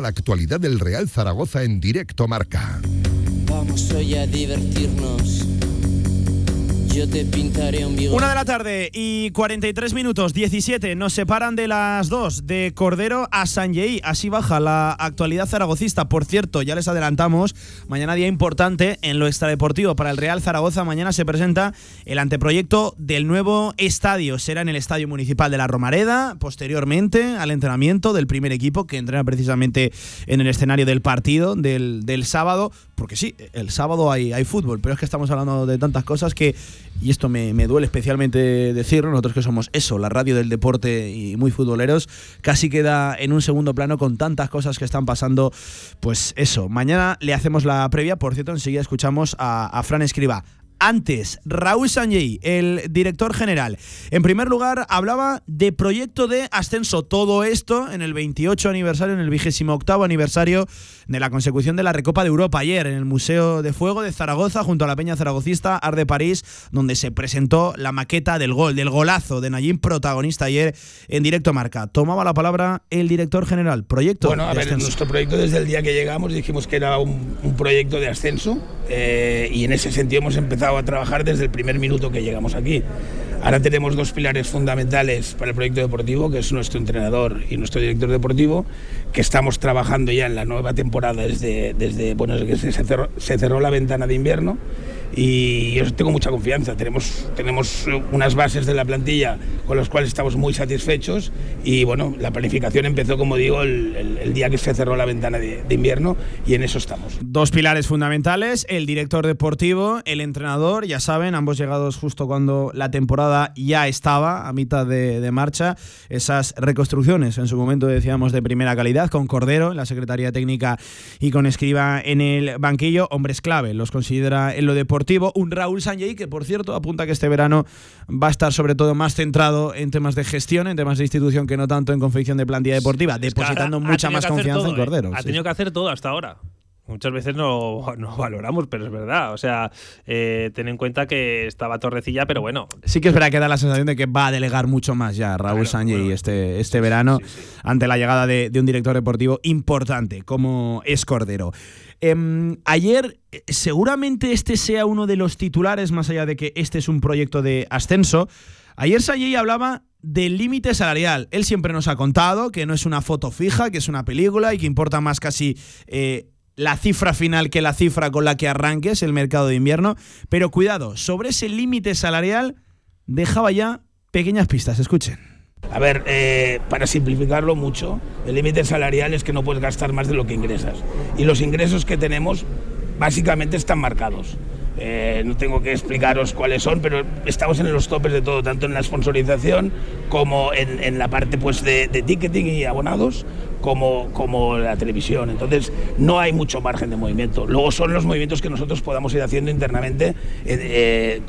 La actualidad del Real Zaragoza en directo marca. Vamos hoy a divertirnos. Yo te pintaré un. Una de la tarde y 43 minutos, 17, nos separan de las dos, de Cordero a Sanjei. Así baja la actualidad zaragocista. Por cierto, ya les adelantamos, mañana día importante en lo extradeportivo para el Real Zaragoza. Mañana se presenta el anteproyecto del nuevo estadio. Será en el Estadio Municipal de la Romareda, posteriormente al entrenamiento del primer equipo que entrena precisamente en el escenario del partido del, del sábado. Porque sí, el sábado hay, hay fútbol, pero es que estamos hablando de tantas cosas que, y esto me, me duele especialmente decirlo, nosotros que somos eso, la radio del deporte y muy futboleros, casi queda en un segundo plano con tantas cosas que están pasando. Pues eso, mañana le hacemos la previa, por cierto, enseguida escuchamos a, a Fran Escriba. Antes, Raúl Sanjei, el director general. En primer lugar, hablaba de proyecto de ascenso. Todo esto en el 28 aniversario, en el 28 aniversario de la consecución de la Recopa de Europa. Ayer en el Museo de Fuego de Zaragoza, junto a la Peña Zaragocista, Ar de París, donde se presentó la maqueta del gol, del golazo de Nayim, protagonista ayer en directo marca. Tomaba la palabra el director general. Proyecto. Bueno, a de ver, nuestro proyecto desde el día que llegamos dijimos que era un, un proyecto de ascenso eh, y en ese sentido hemos empezado a trabajar desde el primer minuto que llegamos aquí. Ahora tenemos dos pilares fundamentales para el proyecto deportivo, que es nuestro entrenador y nuestro director deportivo, que estamos trabajando ya en la nueva temporada desde, desde bueno, que se se cerró la ventana de invierno y yo tengo mucha confianza. Tenemos, tenemos unas bases de la plantilla con las cuales estamos muy satisfechos y bueno, la planificación empezó, como digo, el, el- el día que se cerró la ventana de, de invierno y en eso estamos. Dos pilares fundamentales, el director deportivo, el entrenador, ya saben, ambos llegados justo cuando la temporada ya estaba a mitad de, de marcha. Esas reconstrucciones, en su momento decíamos, de primera calidad, con Cordero en la Secretaría Técnica y con Escriba en el banquillo, hombres clave, los considera en lo deportivo. Un Raúl Sanjei que, por cierto, apunta que este verano va a estar sobre todo más centrado en temas de gestión, en temas de institución, que no tanto en confección de plantilla deportiva, Es que depositando mucha más confianza todo, en ¿eh? Cordero. Ha sí. tenido que hacer todo hasta ahora. Muchas veces no, no valoramos, pero es verdad. O sea, eh, ten en cuenta que estaba Torrecilla, pero bueno, Sí que es verdad que da la sensación de que va a delegar mucho más ya Raúl Sanjei este, este verano ante la llegada de, de un director deportivo importante como es Cordero. Em, ayer eh, seguramente este sea uno de los titulares, más allá de que este es un proyecto de ascenso. Ayer Sanjei hablaba del límite salarial. Él siempre nos ha contado que no es una foto fija, que es una película y que importa más casi eh, la cifra final que la cifra con la que arranques el mercado de invierno. Pero cuidado, sobre ese límite salarial dejaba ya pequeñas pistas. Escuchen. A ver, eh, para simplificarlo mucho, el límite salarial es que no puedes gastar más de lo que ingresas. Y los ingresos que tenemos básicamente están marcados. Eh, no tengo que explicaros cuáles son, pero estamos en los topes de todo, tanto en la sponsorización como en, en la parte pues, de, de ticketing y abonados, como, como la televisión. Entonces, no hay mucho margen de movimiento. Luego son los movimientos que nosotros podamos ir haciendo internamente eh, eh,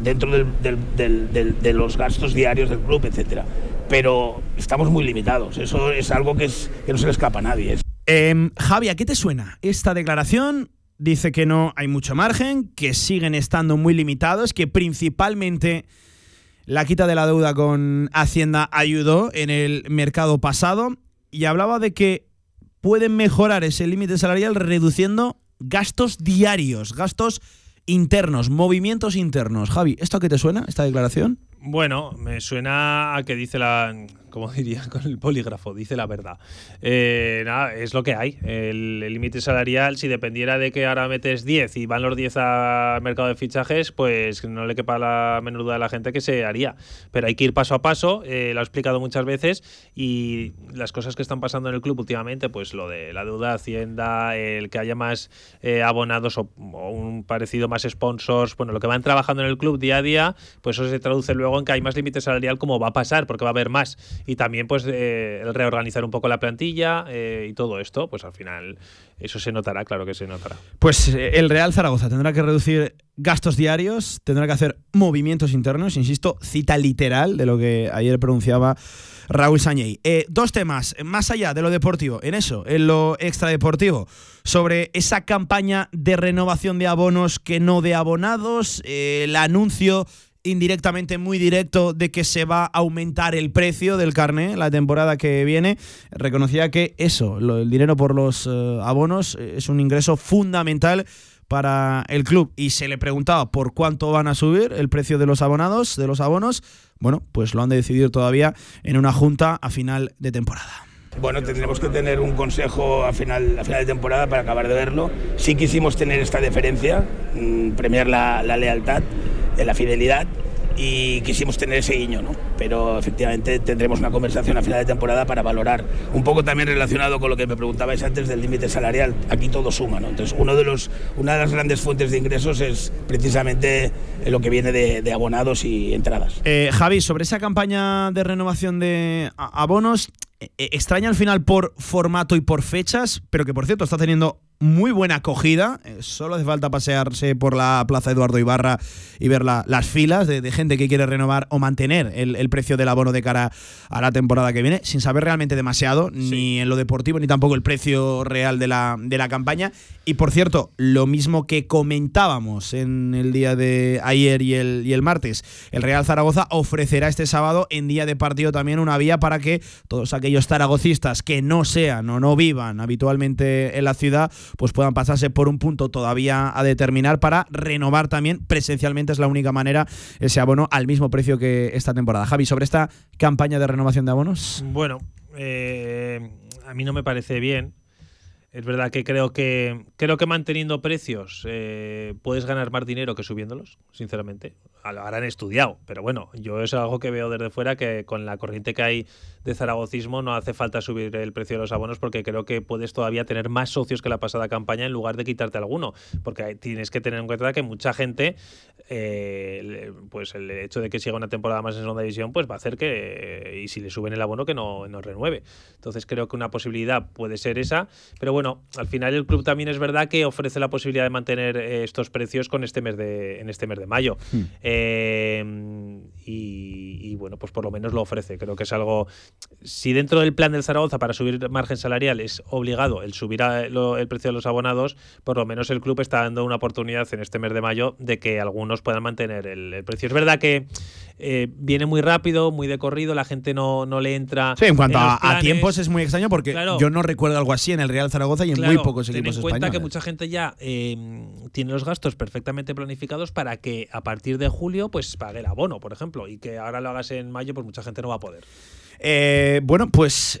dentro de los gastos diarios del club, etcétera. Pero estamos muy limitados. Eso es algo que, es, que no se le escapa a nadie. Em, Javi, ¿a qué te suena esta declaración? Dice que no hay mucho margen, que siguen estando muy limitados, que principalmente la quita de la deuda con Hacienda ayudó en el mercado pasado y hablaba de que pueden mejorar ese límite salarial reduciendo gastos diarios, gastos internos, movimientos internos. Javi, ¿esto a qué te suena, esta declaración? Bueno, me suena a que dice la. Como diría con el polígrafo, dice la verdad. Eh, nada, es lo que hay. El límite salarial, si dependiera de que ahora metes 10 y van los 10 al mercado de fichajes, pues no le quepa la menor duda a la gente que se haría. Pero hay que ir paso a paso, eh, lo he explicado muchas veces, y las cosas que están pasando en el club últimamente, pues lo de la deuda de Hacienda, el que haya más eh, abonados o, o un parecido más sponsors, bueno, lo que van trabajando en el club día a día, pues eso se traduce luego en que hay más límite salarial como va a pasar, porque va a haber más. Y también pues eh, el reorganizar un poco la plantilla eh, y todo esto, pues al final eso se notará, claro que se notará. Pues eh, el Real Zaragoza tendrá que reducir gastos diarios, tendrá que hacer movimientos internos, insisto, cita literal de lo que ayer pronunciaba Raúl Sañey. Dos temas, más allá de lo deportivo, en eso, en lo extradeportivo, sobre esa campaña de renovación de abonos que no de abonados, eh, el anuncio indirectamente muy directo de que se va a aumentar el precio del carné la temporada que viene. Reconocía que eso, el dinero por los eh, abonos, eh, es un ingreso fundamental para el club y se le preguntaba por cuánto van a subir el precio de los abonados, de los abonos, bueno, pues lo han de decidir todavía en una junta a final de temporada. Bueno, tendremos que tener un consejo a final, a final de temporada para acabar de verlo. Sí quisimos tener esta deferencia, mm, premiar la lealtad, eh, la fidelidad y quisimos tener ese guiño, ¿no? Pero efectivamente tendremos una conversación a final de temporada para valorar un poco también relacionado con lo que me preguntabais antes del límite salarial. Aquí todo suma, ¿no? Entonces, uno de los, una de las grandes fuentes de ingresos es precisamente lo que viene de, de abonados y entradas. Eh, Javi, sobre esa campaña de renovación de abonos, eh, eh, extraña al final por formato y por fechas, pero que por cierto está teniendo muy buena acogida. Eh, solo hace falta pasearse por la Plaza Eduardo Ibarra y ver la- las filas de, de gente que quiere renovar o mantener el, el precio del abono de cara a la temporada que viene, sin saber realmente demasiado, ni en lo deportivo, ni tampoco el precio real de la, de la campaña. Y por cierto, lo mismo que comentábamos en el día de ayer y el, y el martes, el Real Zaragoza ofrecerá este sábado en día de partido también una vía para que todos aquellos zaragocistas que no sean o no vivan habitualmente en la ciudad, pues puedan pasarse por un punto todavía a determinar para renovar también presencialmente, es la única manera, ese abono al mismo precio que esta temporada. Javi, sobre esta campaña de renovación de abonos. Bueno, eh, a mí no me parece bien. Es verdad que creo que creo que manteniendo precios eh, puedes ganar más dinero que subiéndolos, sinceramente. Lo habrán estudiado, pero bueno, yo es algo que veo desde fuera que con la corriente que hay de zaragocismo no hace falta subir el precio de los abonos porque creo que puedes todavía tener más socios que la pasada campaña en lugar de quitarte alguno, porque tienes que tener en cuenta que mucha gente, eh, pues el hecho de que siga una temporada más en segunda división, pues va a hacer que, y si le suben el abono, que no, no renueve. Entonces creo que una posibilidad puede ser esa, pero bueno, al final el club también es verdad que ofrece la posibilidad de mantener eh, estos precios con este mes de, en este mes de mayo. Eh, y, bueno, pues por lo menos lo ofrece. Creo que es algo. Si dentro del plan del Zaragoza para subir margen salarial es obligado el subir el precio de los abonados, por lo menos el club está dando una oportunidad en este mes de mayo de que algunos puedan mantener el precio. Es verdad que eh, viene muy rápido, muy de corrido, la gente no, no le entra. Sí, en cuanto a, tiempos es muy extraño porque Claro. yo no recuerdo algo así en el Real Zaragoza y en muy pocos ten equipos en cuenta que españoles. mucha gente ya eh, tiene los gastos perfectamente planificados para que a partir de julio pues pague el abono, por ejemplo, y que ahora lo hagas en mayo, pues mucha gente no va a poder. Eh, bueno, pues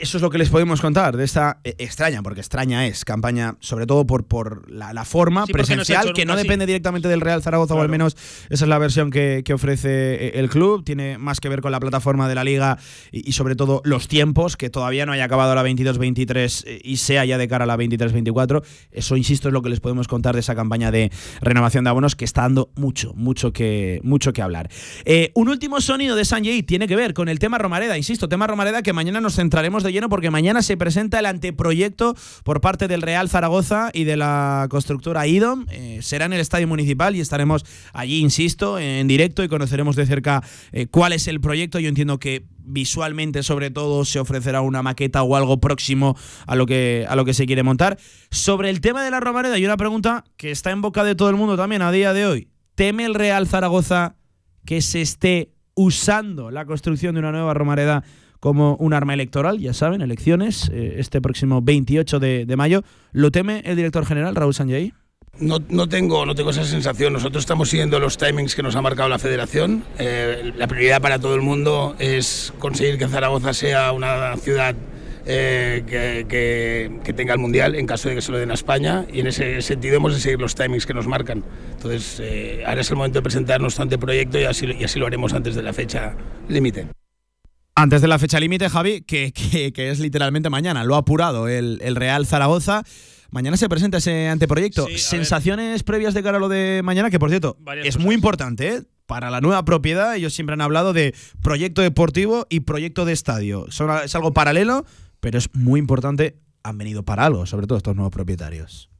eso es lo que les podemos contar de esta eh, extraña, porque extraña es, campaña, sobre todo por, por la, la forma Sí, no presencial, que no así. depende directamente del Real Zaragoza, o al menos esa es la versión que, que ofrece eh, el club. Tiene más que ver con la plataforma de la liga y, y sobre todo los tiempos, que todavía no haya acabado la 22-23 eh, y sea ya de cara a la 23-24. Eso, insisto, es lo que les podemos contar de esa campaña de renovación de abonos que está dando mucho, mucho que, mucho que hablar. Eh, un último sonido de Sanjay tiene que ver con el tema Romareda, insisto, tema Romareda que mañana nos centraremos de lleno porque mañana se presenta el anteproyecto por parte del Real Zaragoza y de la constructora IDOM. Eh, será en el Estadio Municipal y estaremos allí, insisto, en directo y conoceremos de cerca eh, cuál es el proyecto. Yo entiendo que visualmente, sobre todo, se ofrecerá una maqueta o algo próximo a lo que, a lo que se quiere montar. Sobre el tema de la Romareda, hay una pregunta que está en boca de todo el mundo también a día de hoy. ¿Teme el Real Zaragoza que se esté usando la construcción de una nueva Romareda como un arma electoral? Ya saben, elecciones eh, este próximo 28 de, de mayo. ¿Lo teme el director general, Raúl Sanjay? No, no, tengo, no tengo esa sensación. Nosotros estamos siguiendo los timings que nos ha marcado la federación. Eh, la prioridad para todo el mundo es conseguir que Zaragoza sea una ciudad eh, que, que, que, tenga el Mundial en caso de que se lo den a España y en ese sentido hemos de seguir los timings que nos marcan. Entonces, eh, ahora es el momento de presentar nuestro anteproyecto y así, y así lo haremos antes de la fecha límite. Antes de la fecha límite, Javi, que, que, que, es literalmente mañana, lo ha apurado el, el Real Zaragoza. Mañana se presenta ese anteproyecto. Sí, Sensaciones ver. previas de cara a lo de mañana, que por cierto, Varias es cosas. muy importante, ¿eh? Para la nueva propiedad, ellos siempre han hablado de proyecto deportivo y proyecto de estadio. Son, es algo paralelo, pero es muy importante. Han venido para algo, sobre todo estos nuevos propietarios.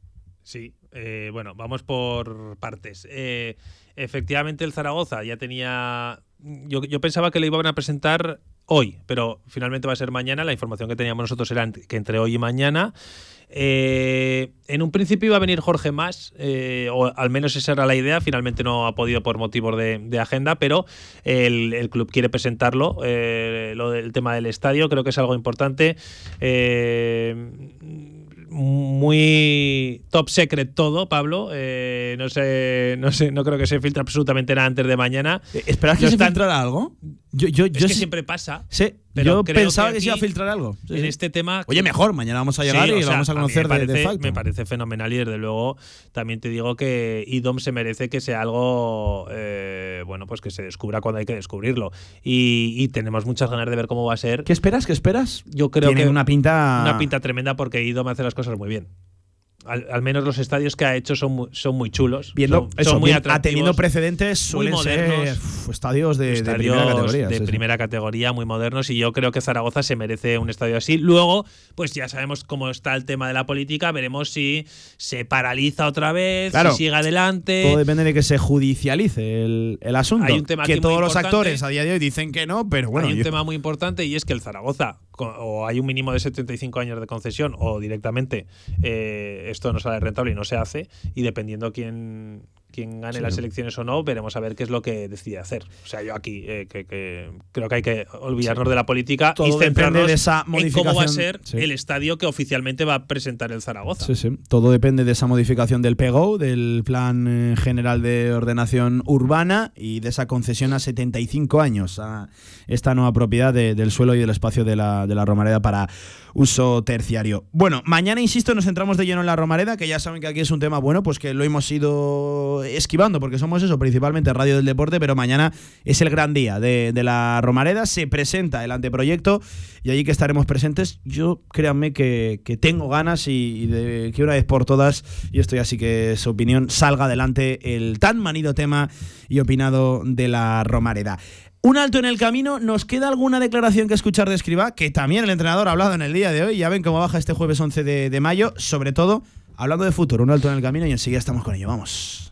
Sí, eh, bueno, vamos por partes. Eh, efectivamente, el Zaragoza ya tenía. Yo, yo, pensaba que lo iban a presentar hoy, pero finalmente va a ser mañana. La información que teníamos nosotros era que entre hoy y mañana. Eh, en un principio iba a venir Jorge Más, eh, o al menos esa era la idea. Finalmente no ha podido por motivos de, de agenda, pero el, el, club quiere presentarlo. Eh, lo del tema del estadio creo que es algo importante muy top secret todo, Pablo. No sé, no sé, no creo que se filtre absolutamente nada antes de mañana. ¿Esperas que No se están- filtrara algo? Yo, yo, Es yo que sí- siempre pasa. Sí, pero yo creo pensaba que, se iba a filtrar algo. Sí, en sí. este tema. Oye, mejor, mañana vamos a llegar Sí, y o lo sea, vamos a conocer me de- de, parece, facto. Me parece fenomenal y desde luego también te digo que IDOM se merece que sea algo, eh, bueno, pues que se descubra cuando hay que descubrirlo. Y, y tenemos muchas ganas de ver cómo va a ser. ¿Qué esperas? ¿Qué esperas? Yo creo Tiene que una pinta. una pinta tremenda porque IDOM hace las cosas muy bien. Al, al menos los estadios que ha hecho son muy, son muy chulos. Viendo, son, eso, son muy bien- atendiendo precedentes, muy suelen ser modernos. uf, estadios de, de estadios primera categoría. de sí, sí. primera categoría, muy modernos, y yo creo que Zaragoza se merece un estadio así. Luego, pues ya sabemos cómo está el tema de la política, veremos si se paraliza otra vez, Claro. si sigue adelante. Todo depende de que se judicialice el, el asunto. Hay un tema que muy todos los actores a día de hoy dicen que no, pero bueno. Hay un yo- tema muy importante y es que el Zaragoza, o hay un mínimo de 75 años de concesión, o directamente eh, esto no sale rentable y no se hace, y dependiendo quién, quién gane Sí. las elecciones o no, veremos a ver qué es lo que decide hacer. O sea, yo aquí eh, que, que creo que hay que olvidarnos de la política Todo y centrarnos de esa en cómo va a modificación. ser Sí. el estadio que oficialmente va a presentar el Zaragoza. Sí, sí. Todo depende de esa modificación del PEGO, del Plan eh, General de Ordenación Urbana y de esa concesión a 75 años a esta nueva propiedad de- del suelo y del espacio de la, de la Romareda para uso terciario. Bueno, mañana, insisto, nos centramos de lleno en la Romareda, que ya saben que aquí es un tema bueno, pues que lo hemos ido esquivando, porque somos eso, principalmente Radio del Deporte, pero mañana es el gran día de, la Romareda, se presenta el anteproyecto y allí que estaremos presentes. Yo créanme que, que tengo ganas y, que una vez por todas, y esto ya sí que es opinión, salga adelante el tan manido tema y opinado de la Romareda. Un alto en el camino, ¿nos queda alguna declaración que escuchar de Escriba? Que también el entrenador ha hablado en el día de hoy, ya ven cómo baja este jueves 11 de, de mayo, sobre todo hablando de futuro, un alto en el camino y enseguida estamos con ello, vamos.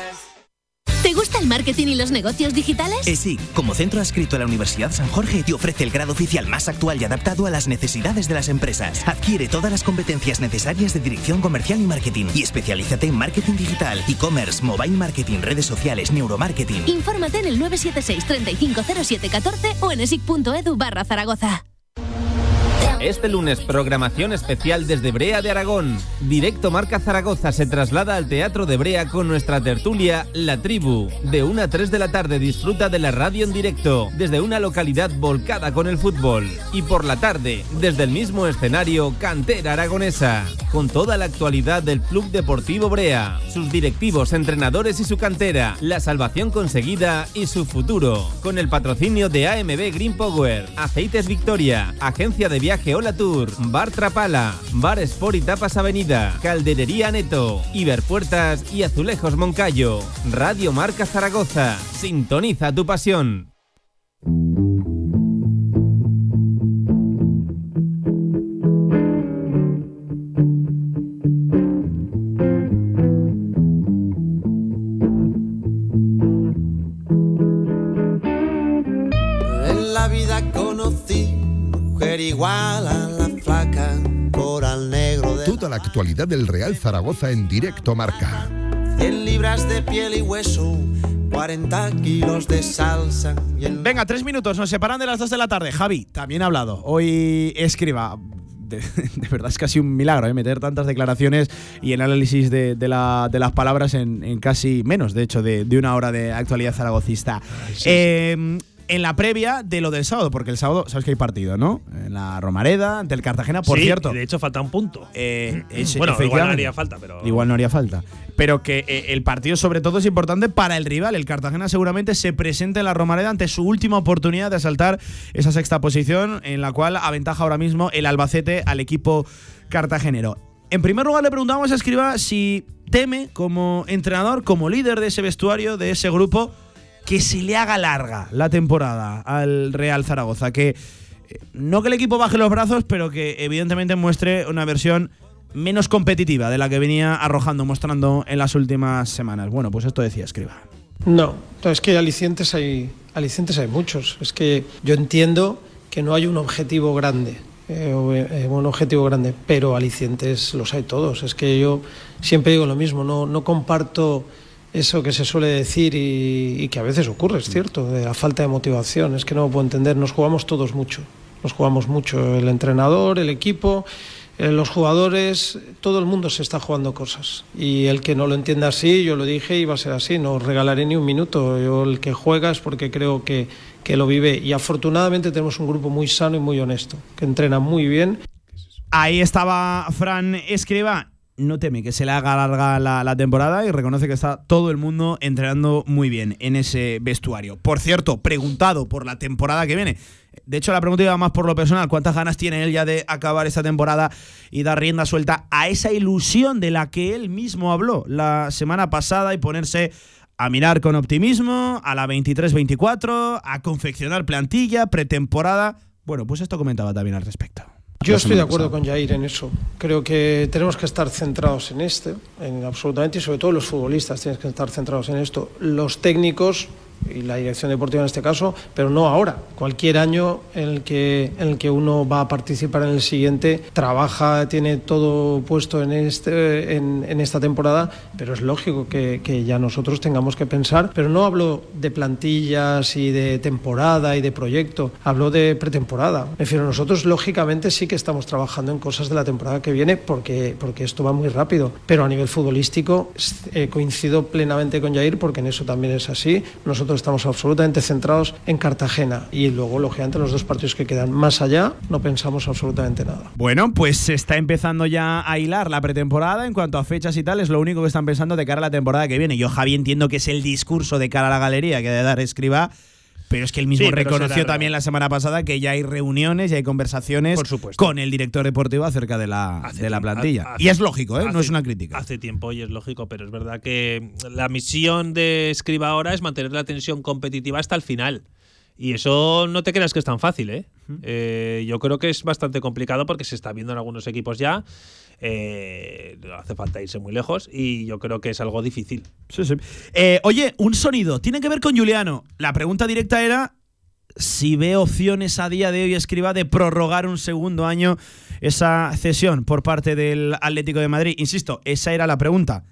¿Te gusta el marketing y los negocios digitales? Eh, sí, como centro adscrito a la Universidad San Jorge, te ofrece el grado oficial más actual y adaptado a las necesidades de las empresas. Adquiere todas las competencias necesarias de dirección comercial y marketing y especialízate en marketing digital, e-commerce, mobile marketing, redes sociales, neuromarketing. Infórmate en el 976 350714 o en esic.edu barra Zaragoza. Este lunes, programación especial desde Brea de Aragón. Directo Marca Zaragoza se traslada al Teatro de Brea con nuestra tertulia La Tribu. De 1 a 3 de la tarde disfruta de la radio en directo desde una localidad volcada con el fútbol. Y por la tarde, desde el mismo escenario, Cantera Aragonesa. Con toda la actualidad del Club Deportivo Brea, sus directivos, entrenadores y su cantera, la salvación conseguida y su futuro. Con el patrocinio de AMB Green Power, Aceites Victoria, Agencia de Viaje Hola Tour, Bar Trapala, Bar Sport y Tapas Avenida, Calderería Neto, Iberpuertas y Azulejos Moncayo. Radio Marca Zaragoza. Sintoniza tu pasión. Igual a la flaca, coral negro de Toda la actualidad del Real Zaragoza en directo marca. 100 libras de piel y hueso, 40 kilos de salsa. Y el Venga, tres minutos, nos separan de las dos de la tarde. Javi, también ha hablado. Hoy escriba. De, de verdad es casi un milagro ¿eh? meter tantas declaraciones y el análisis de, de la- de las palabras en, en casi menos, de hecho, de, de una hora de actualidad zaragocista. Eh, en la previa de lo del sábado, porque el sábado, sabes que hay partido, ¿no? En la Romareda, ante el Cartagena, por Sí, cierto. de hecho falta un punto. Eh, es- bueno, igual no haría falta, pero. Igual no haría falta. Pero que eh, el partido, sobre todo, es importante para el rival. El Cartagena seguramente se presente en la Romareda ante su última oportunidad de asaltar esa sexta posición, en la cual aventaja ahora mismo el Albacete al equipo cartagenero. En primer lugar, le preguntamos a Escriba si teme, como entrenador, como líder de ese vestuario, de ese grupo, que se le haga larga la temporada al Real Zaragoza. Que eh, no que el equipo baje los brazos, pero que evidentemente muestre una versión menos competitiva de la que venía arrojando, mostrando en las últimas semanas. Bueno, pues esto decía Escriba. No, es que alicientes hay, alicientes hay muchos. Es que yo entiendo que no hay un objetivo grande, eh, eh, un objetivo grande, pero alicientes los hay todos. Es que yo siempre digo lo mismo, no, no comparto eso que se suele decir y, y, que a veces ocurre, es cierto, de la falta de motivación. Es que no lo puedo entender, nos jugamos todos mucho. Nos jugamos mucho, el entrenador, el equipo eh, los jugadores, todo el mundo se está jugando cosas. Y el que no lo entienda así, yo lo dije y va a ser así, no os regalaré ni un minuto. Yo el que juega es porque creo que, que lo vive. Y afortunadamente tenemos un grupo muy sano y muy honesto, que entrena muy bien. Ahí estaba Fran Escriba. No teme que se le haga larga la, temporada y reconoce que está todo el mundo entrenando muy bien en ese vestuario. Por cierto, preguntado por la temporada que viene. De hecho, la pregunta iba más por lo personal. ¿Cuántas ganas tiene él ya de acabar esta temporada y dar rienda suelta a esa ilusión de la que él mismo habló la semana pasada y ponerse a mirar con optimismo a la 23-24, a confeccionar plantilla, pretemporada? Bueno, pues esto comentaba también al respecto. Yo estoy de acuerdo con Jair en eso. Creo que tenemos que estar centrados en esto, en absolutamente, y sobre todo los futbolistas tienen que estar centrados en esto. Los técnicos y la dirección deportiva en este caso, pero no ahora. Cualquier año en el que, en el que uno va a participar en el siguiente, trabaja, tiene todo puesto en, este, en, en esta temporada, pero es lógico que, que, ya nosotros tengamos que pensar, pero no hablo de plantillas y de temporada y de proyecto, hablo de pretemporada. Me refiero, nosotros lógicamente sí que estamos trabajando en cosas de la temporada que viene porque, porque esto va muy rápido, pero a nivel futbolístico eh, coincido plenamente con Jair porque en eso también es así. Nosotros estamos absolutamente centrados en Cartagena y luego, lógicamente, los dos partidos que quedan más allá no pensamos absolutamente nada. Bueno, pues se está empezando ya a hilar la pretemporada en cuanto a fechas y tal, es lo único que están pensando de cara a la temporada que viene. Yo, Javi, entiendo que es el discurso de cara a la galería que debe dar Escriba. Pero es que él mismo Sí, reconoció también la semana pasada que ya hay reuniones y hay conversaciones Por con el director deportivo acerca de la, de la plantilla. Hace- y es lógico, ¿eh? no es una crítica. Hace tiempo y es lógico, pero es verdad que la misión de Escriba ahora es mantener la tensión competitiva hasta el final. Y eso no te creas que es tan fácil, ¿eh? Eh, yo creo que es bastante complicado porque se está viendo en algunos equipos ya. Eh, hace falta irse muy lejos y yo creo que es algo difícil. Sí, sí. Eh, oye, un sonido. Tiene que ver con Juliano. La pregunta directa era si ve opciones a día de hoy, escriba, de prorrogar un segundo año esa cesión por parte del Atlético de Madrid. Insisto, esa era la pregunta.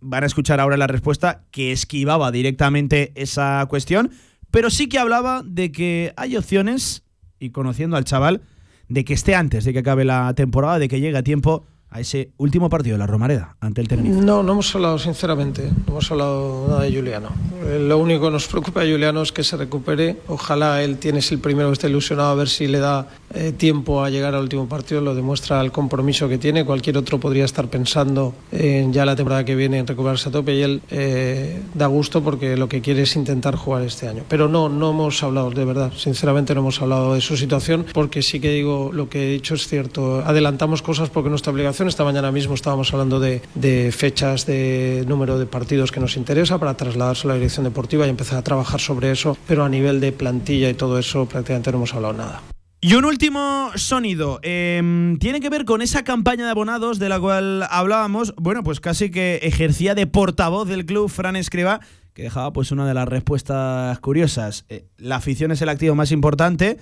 Van a escuchar ahora la respuesta que esquivaba directamente esa cuestión, pero sí que hablaba de que hay opciones, y conociendo al chaval, de que esté antes de que acabe la temporada, de que llegue a tiempo a ese último partido de la Romareda ante el Tenerife. No, no hemos hablado, sinceramente, no hemos hablado nada de Juliano. Eh, Lo único que nos preocupa de Juliano es que se recupere. Ojalá él tiene es el primero que está ilusionado a ver si le da eh, tiempo a llegar al último partido. Lo demuestra el compromiso que tiene. Cualquier otro podría estar pensando en ya la temporada que viene en recuperarse a tope y él eh, da gusto porque lo que quiere es intentar jugar este año. Pero no, no hemos hablado, de verdad, sinceramente no hemos hablado de su situación porque sí que digo lo que he dicho es cierto. Adelantamos cosas porque nuestra obligación. Esta mañana mismo estábamos hablando de, de fechas, de número de partidos que nos interesa para trasladarse a la dirección deportiva y empezar a trabajar sobre eso. Pero a nivel de plantilla y todo eso prácticamente no hemos hablado nada. Y un último sonido. eh, tiene que ver con esa campaña de abonados de la cual hablábamos. Bueno, pues casi que ejercía de portavoz del club Fran Escriba, que dejaba pues una de las respuestas curiosas. Eh, la afición es el activo más importante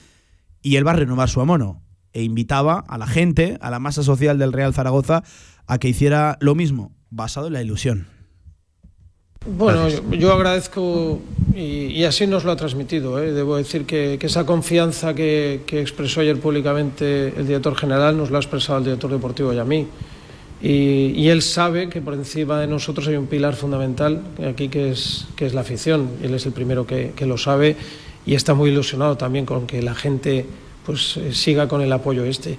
y él va a renovar su amono. E invitaba a la gente, a la masa social del Real Zaragoza, a que hiciera lo mismo, basado en la ilusión. Bueno, yo, yo agradezco y, y así nos lo ha transmitido. ¿eh? Debo decir que, que esa confianza que, que expresó ayer públicamente el director general nos la ha expresado el director deportivo y a mí. Y, y él sabe que por encima de nosotros hay un pilar fundamental aquí que es, que es la afición. Él es el primero que, que lo sabe y está muy ilusionado también con que la gente pues eh, siga con el apoyo este.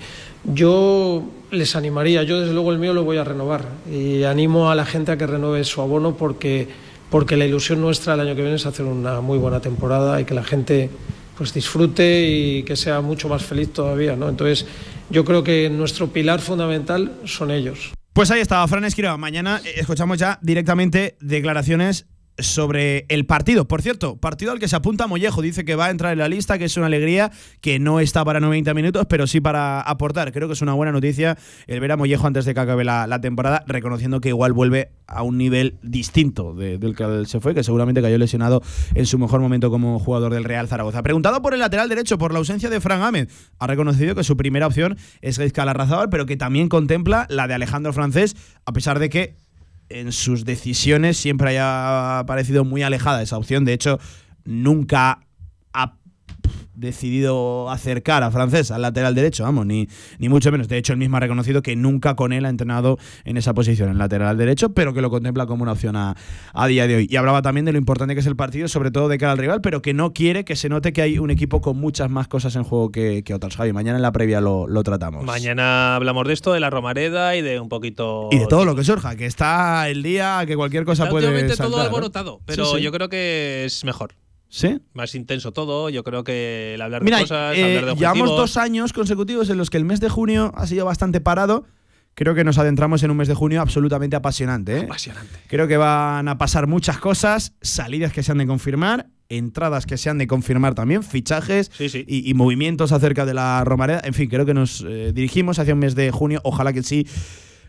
Yo les animaría, yo desde luego el mío lo voy a renovar y animo a la gente a que renueve su abono porque, porque la ilusión nuestra el año que viene es hacer una muy buena temporada y que la gente pues disfrute y que sea mucho más feliz todavía, ¿no? Entonces, yo creo que nuestro pilar fundamental son ellos. Pues ahí estaba Fran Escriba. Mañana eh, escuchamos ya directamente declaraciones sobre el partido. Por cierto, partido al que se apunta Mollejo. Dice que va a entrar en la lista, que es una alegría, que no está para 90 minutos, pero sí para aportar. Creo que es una buena noticia el ver a Mollejo antes de que acabe la, temporada, reconociendo que igual vuelve a un nivel distinto de- del que se fue, que seguramente cayó lesionado en su mejor momento como jugador del Real Zaragoza. Preguntado por el lateral derecho por la ausencia de Fran Ahmed, ha reconocido que su primera opción es Gaizka Larrazábal, pero que también contempla la de Alejandro Francés, a pesar de que en sus decisiones siempre haya parecido muy alejada esa opción. De hecho, nunca ha decidido acercar a Francés al lateral derecho, vamos, ni, ni mucho menos. De hecho, él mismo ha reconocido que nunca con él ha entrenado en esa posición, en lateral derecho, pero que lo contempla como una opción a, a día de hoy. Y hablaba también de lo importante que es el partido, sobre todo de cara al rival, pero que no quiere que se note que hay un equipo con muchas más cosas en juego que, que otras. Javi, mañana en la previa lo, lo tratamos. Mañana hablamos de esto, de la Romareda y de un poquito. Y de todo lo que surja, que está el día que cualquier cosa Está puede saltar, todo ¿no? alborotado, pero Sí, sí. yo creo que es mejor. ¿Sí? Más intenso todo. Yo creo que el hablar Mira, de cosas, eh, hablar de llevamos objetivos. dos años consecutivos en los que el mes de junio ha sido bastante parado. Creo que nos adentramos en un mes de junio absolutamente apasionante. ¿eh? Apasionante. Creo que van a pasar muchas cosas, salidas que se han de confirmar, entradas que se han de confirmar también, fichajes Y, y movimientos acerca de la Romareda. En fin, creo que nos eh, dirigimos hacia un mes de junio. Ojalá que sí.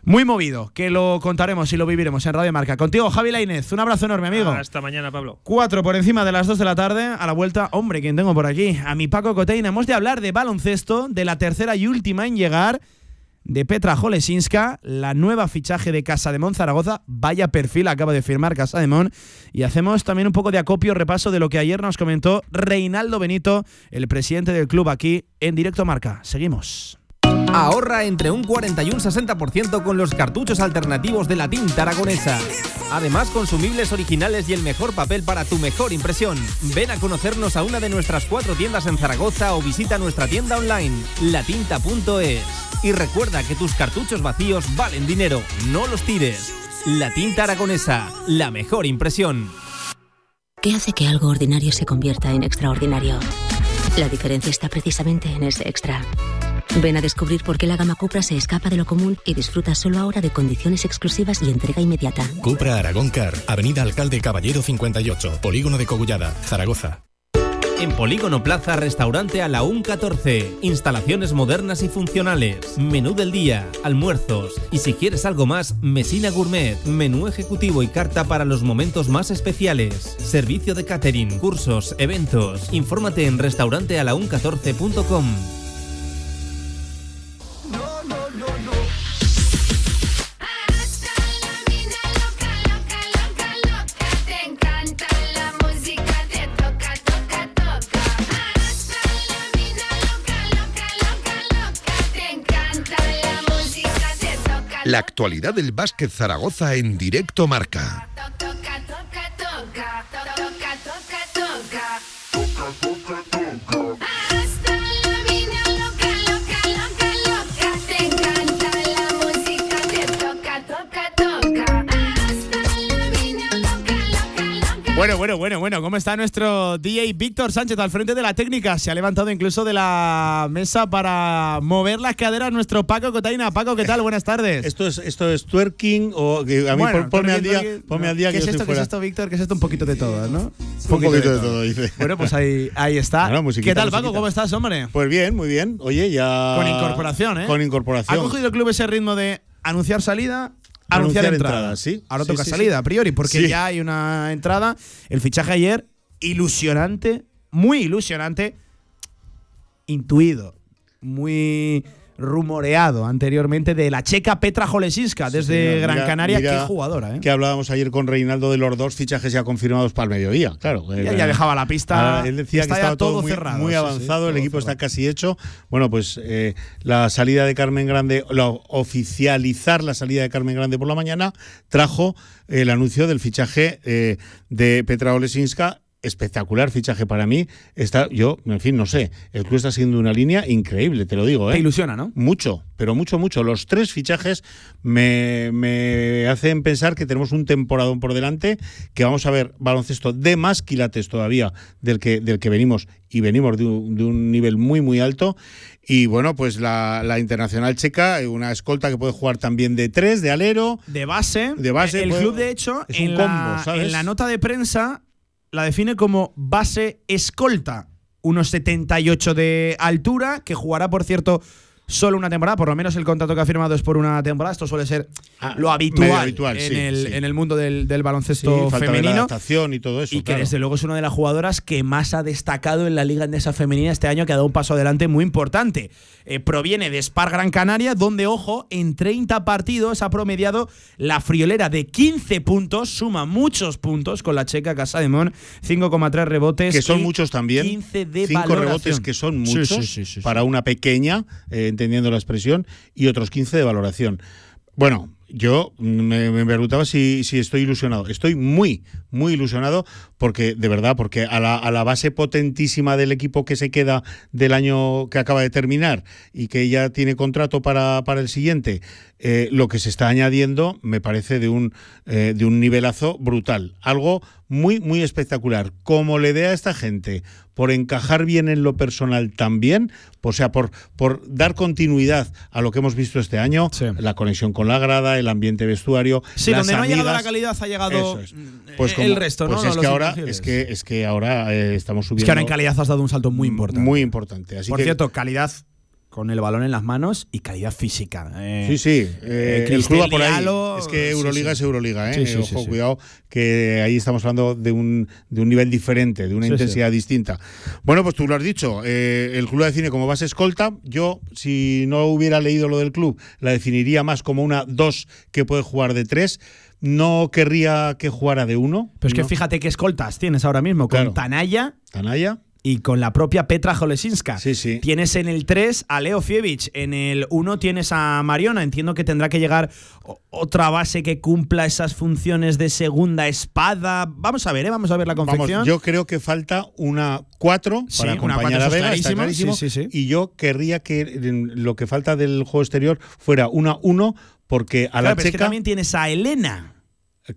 Muy movido, que lo contaremos y lo viviremos en Radio Marca. Contigo, Javi Lainez. Un abrazo enorme, amigo. Hasta mañana, Pablo. Cuatro por encima de las dos de la tarde, a la vuelta, hombre, ¿quién tengo por aquí? A mi Paco Coteina. Hemos de hablar de baloncesto, de la tercera y última en llegar, de Petra Jolesinska, la nueva fichaje de Casa de Mon Zaragoza. Vaya perfil acaba de firmar Casa de Mon. Y hacemos también un poco de acopio, repaso de lo que ayer nos comentó Reinaldo Benito, el presidente del club aquí en Directo Marca. Seguimos. Ahorra entre un 40 y un 60% con los cartuchos alternativos de la tinta aragonesa. Además, consumibles originales y el mejor papel para tu mejor impresión. Ven a conocernos a una de nuestras cuatro tiendas en Zaragoza o visita nuestra tienda online, latinta.es. Y recuerda que tus cartuchos vacíos valen dinero, no los tires. La tinta aragonesa, la mejor impresión. ¿Qué hace que algo ordinario se convierta en extraordinario? La diferencia está precisamente en ese extra. Ven a descubrir por qué la gama Cupra se escapa de lo común y disfruta solo ahora de condiciones exclusivas y entrega inmediata. Cupra Aragón Car, Avenida Alcalde Caballero 58, Polígono de Cogullada, Zaragoza. En Polígono Plaza, restaurante a la UN 14. Instalaciones modernas y funcionales. Menú del día, almuerzos. Y si quieres algo más, Mesina Gourmet. Menú ejecutivo y carta para los momentos más especiales. Servicio de catering, cursos, eventos. Infórmate en restaurantealaun14.com. La actualidad del básquet Zaragoza en directo marca. Bueno, bueno, bueno, bueno. ¿Cómo está nuestro DJ Víctor Sánchez al frente de la técnica? Se ha levantado incluso de la mesa para mover las caderas nuestro Paco Cotaina. Paco, ¿qué tal? Buenas tardes. Esto es, esto es twerking o a mí Bueno, pon- ponme al día, ponme no. al día ¿Qué que es yo esto? estoy ¿Qué es fuera. esto, Víctor? ¿Qué es esto? Un poquito de todo, ¿no? Un poquito de todo, dice. Bueno, pues ahí, ahí está. Bueno, ¿Qué tal, Paco? ¿Cómo estás, hombre? Pues bien, muy bien. Oye, ya. Con incorporación, ¿eh? Con ¿Ha incorporación. cogido el club ese ritmo de anunciar salida? Anunciar, Anunciar entrada. entrada, sí. Ahora Sí, toca sí, salida, a priori, porque ya hay una entrada. El fichaje ayer, ilusionante, muy ilusionante, intuido, muy rumoreado anteriormente de la checa Petra Jolesinska desde. Gran Mira- Canaria. mira Qué jugadora, ¿eh? Que hablábamos ayer con Reinaldo de los dos fichajes ya confirmados para el mediodía. Claro. Ya- ya dejaba la pista, él decía está que estaba todo, todo muy, cerrado, muy sí, sí, avanzado, el equipo está casi hecho. Bueno, pues eh, la salida de Carmen Grande, la oficializar la salida de Carmen Grande por la mañana, trajo el anuncio del fichaje eh, de Petra Olesinska espectacular fichaje para mí. Está, yo, en fin, no sé. El club está siguiendo una línea increíble, te lo digo. ¿eh? Te ilusiona, ¿no? Mucho, pero mucho, mucho. Los tres fichajes me, me hacen pensar que tenemos un temporadón por delante, que vamos a ver baloncesto de más quilates todavía del que, del que venimos, y venimos de un, de un nivel muy, muy alto. Y bueno, pues la, la internacional checa, una escolta que puede jugar también de tres, de alero. De base. De base. El puede- club, de hecho, es en, un la, combo, ¿sabes? en la nota de prensa la define como base escolta. Unos 78 de altura, que jugará, por cierto, solo una temporada. Por lo menos el contrato que ha firmado es por una temporada. Esto suele ser lo habitual, Ah, medio habitual, en, sí, el, sí. en el mundo del, del Sí, baloncesto la femenino. adaptación y todo eso. Y que desde luego es una de las jugadoras que más ha destacado en la Liga Endesa Femenina este año, que ha dado un paso adelante muy importante. Eh, proviene de Spar Gran Canaria, donde, ojo, en 30 partidos ha promediado la friolera de 15 puntos, suma muchos puntos con la checa Casademón, 5,3 rebotes. que son y muchos también. 15 de cinco valoración. rebotes que son muchos para una pequeña, eh, entendiendo la expresión, y otros 15 de valoración. Bueno, yo me, me preguntaba si, si estoy ilusionado. Estoy muy, muy ilusionado porque, de verdad, porque a la, a la base potentísima del equipo que se queda del año que acaba de terminar y que ya tiene contrato para, para el siguiente, eh, lo que se está añadiendo me parece de un, eh, de un nivelazo brutal. Algo muy, muy espectacular. Como le dé a esta gente por encajar bien en lo personal también, o sea, por, por dar continuidad a lo que hemos visto este año, la conexión con la grada, el ambiente vestuario. Sí, las donde no ha llegado la calidad, ha llegado es. mm, Pues el como- resto, pues ¿no? es Los que ahora, es que, es que ahora eh, estamos subiendo. Es que ahora en calidad has dado un salto muy importante. Muy importante. Así Por que, cierto, calidad con el balón en las manos y calidad física. Eh, Sí, sí, eh, el Cristel club va por ahí. Es que Euroliga sí. es Euroliga, ¿eh? Sí, Ojo, cuidado, que ahí estamos hablando de un, de un nivel diferente, de una intensidad distinta. Bueno, pues tú lo has dicho, eh, el club la define como base escolta. Yo, si no hubiera leído lo del club, la definiría más como una 2 que puede jugar de 3. No querría que jugara de 1. Pero es que fíjate qué escoltas tienes ahora mismo con Claro. Tanaya Tanaya. Y con la propia Petra Jolesinska. Sí, sí. Tienes en el 3 a Leo Fievich, en el 1 tienes a Mariona. Entiendo que tendrá que llegar otra base que cumpla esas funciones de segunda espada. Vamos a ver, ¿eh? Vamos a ver la Vamos, confección. yo creo que falta una 4 Sí, para una acompañar cuatro, a Vega, está clarísimo. Y yo querría que lo que falta del juego exterior fuera una 1 porque a Claro, la pero es que también tienes a Elena.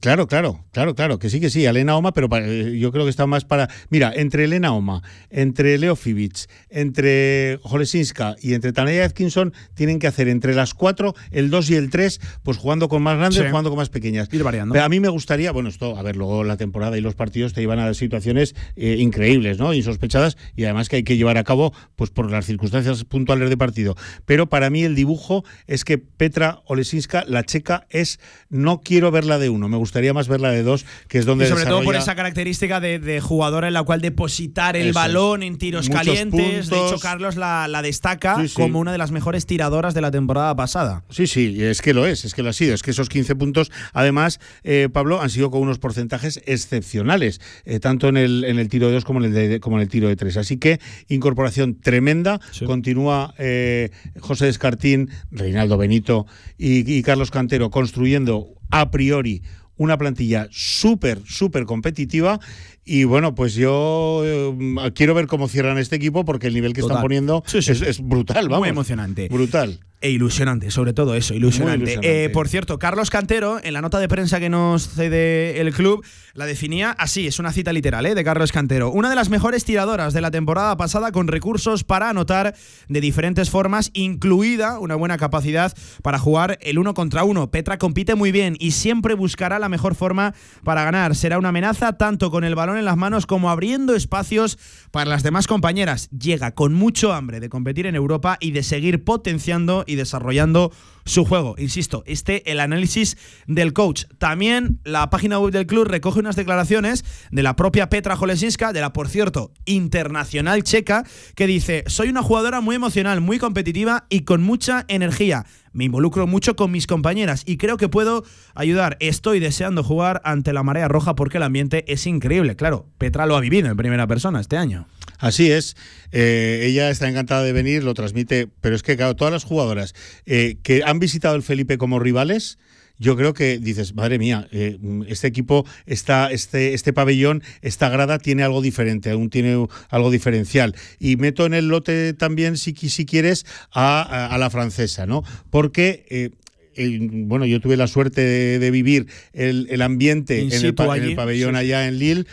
Claro, claro, claro, claro, que sí, que sí, Elena Oma, pero para- eh, yo creo que está más para. Mira, entre Elena Oma, entre Leo Fibic, entre Jolesinska y entre Tanaya Atkinson, tienen que hacer entre las cuatro, el 2 y el 3, pues jugando con más grandes, Sí. jugando con más pequeñas. Ir variando. Pero a mí me gustaría, bueno, esto, a ver, luego la temporada y los partidos te llevan a situaciones eh, increíbles, ¿no? Insospechadas y además que hay que llevar a cabo, pues por las circunstancias puntuales de partido. Pero para mí el dibujo es que Petra Olesinska, la checa, es. No quiero verla de uno, me gustaría más verla de dos, que es donde Y sobre todo por esa característica de, de jugadora en la cual depositar el Eso balón en tiros Muchos calientes. De hecho. Carlos la, la destaca Sí, sí. como una de las mejores tiradoras de la temporada pasada. Sí, sí, es que lo es, es que lo ha sido. Es que esos 15 puntos, además, eh, Pablo, han sido con unos porcentajes excepcionales, eh, tanto en el, en el tiro de dos como en el, de, como en el tiro de tres. Así que incorporación tremenda. Continúa eh, José Descartín, Reinaldo Benito y, y Carlos Cantero construyendo a priori una plantilla súper, súper competitiva. Y bueno, pues yo eh, quiero ver cómo cierran este equipo porque el nivel que Total. están poniendo Sí, sí. Es, es brutal, vamos. Muy emocionante. Brutal. E ilusionante, sobre todo eso, ilusionante. Eh, por cierto, Carlos Cantero, en la nota de prensa que nos cede el club, la definía así, es una cita literal ¿eh? de Carlos Cantero. Una de las mejores tiradoras de la temporada pasada con recursos para anotar de diferentes formas, incluida una buena capacidad para jugar el uno contra uno. Petra compite muy bien y siempre buscará la mejor forma para ganar. Será una amenaza tanto con el balón en las manos como abriendo espacios para las demás compañeras. Llega con mucho hambre de competir en Europa y de seguir potenciando y desarrollando su juego. Insisto, este el análisis del coach. También la página web del club recoge unas declaraciones de la propia Petra Jolesinska, de la, por cierto, internacional checa, que dice, soy una jugadora muy emocional, muy competitiva y con mucha energía. Me involucro mucho con mis compañeras y creo que puedo ayudar. Estoy deseando jugar ante la marea roja porque el ambiente es increíble. Claro, Petra lo ha vivido en primera persona este año. Así es. Eh, ella está encantada de venir, lo transmite, pero es que, claro, todas las jugadoras eh, que han visitado el Felipe como rivales yo creo que dices, madre mía, eh, este equipo, está, este, este pabellón, esta grada tiene algo diferente, aún tiene algo diferencial. Y meto en el lote también, si, si quieres, a, a- a la francesa, ¿no? Porque... eh, bueno, yo tuve la suerte de, de vivir el, el ambiente en el, en pabellón sí. allá en Lille,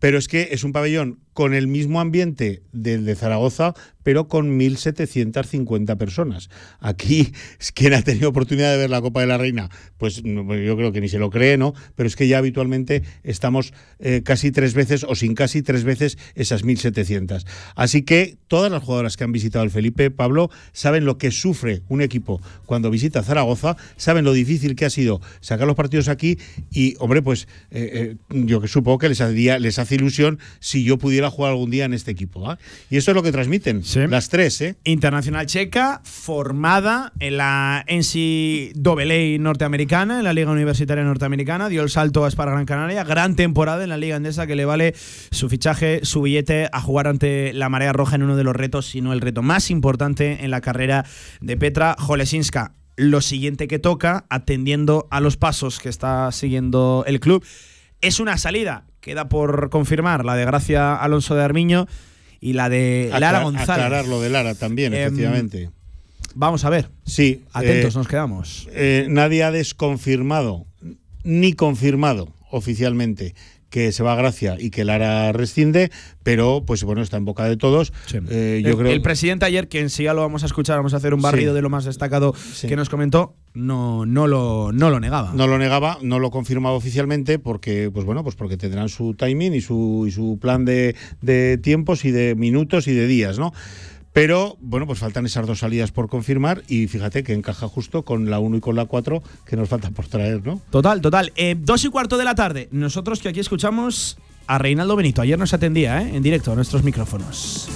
pero es que es un pabellón con el mismo ambiente del de Zaragoza, pero con 1.750 personas. Aquí, quien ha tenido oportunidad de ver la Copa de la Reina, pues yo creo que ni se lo cree, ¿no? Pero es que ya habitualmente estamos eh, casi tres veces o sin casi tres veces esas 1.700. Así que todas las jugadoras que han visitado el Felipe, Pablo, saben lo que sufre un equipo cuando visita Zaragoza, saben lo difícil que ha sido sacar los partidos aquí y, hombre, pues eh, eh, yo supongo que les, haría, les hace ilusión si yo pudiera jugar algún día en este equipo. Y eso es lo que transmiten, las tres, ¿eh? Internacional checa, formada en la NCAA norteamericana, en la Liga Universitaria Norteamericana, dio el salto a para Gran Canaria, gran temporada en la Liga Endesa que le vale su fichaje, su billete a jugar ante la Marea Roja en uno de los retos, si no el reto más importante en la carrera de Petra Jolesinska. Lo siguiente que toca, atendiendo a los pasos que está siguiendo el club, es una salida. Queda por confirmar la de Gracia Alonso de Armiño y la de Lara González. Aclarar lo de Lara también, Em, efectivamente. Vamos a ver. Sí. Atentos, eh, nos quedamos. eh, nadie ha desconfirmado ni confirmado oficialmente que se va a Gracia y que Lara rescinde, pero pues bueno, está en boca de todos. Eh, yo el, creo el presidente ayer, que enseguida lo vamos a escuchar, vamos a hacer un barrido Sí. de lo más destacado que nos comentó, no, no, lo, no lo negaba. no lo negaba, no lo confirmaba oficialmente porque pues bueno, pues porque tendrán su timing y su y su plan de, de tiempos y de minutos y de días, ¿no? Pero bueno, pues faltan esas dos salidas por confirmar y fíjate que encaja justo con la 1 y con la 4 que nos falta por traer, ¿no? Total, total. Eh, dos y cuarto de la tarde. Nosotros que aquí escuchamos a Reinaldo Benito. Ayer nos atendía ¿eh? en directo a nuestros micrófonos.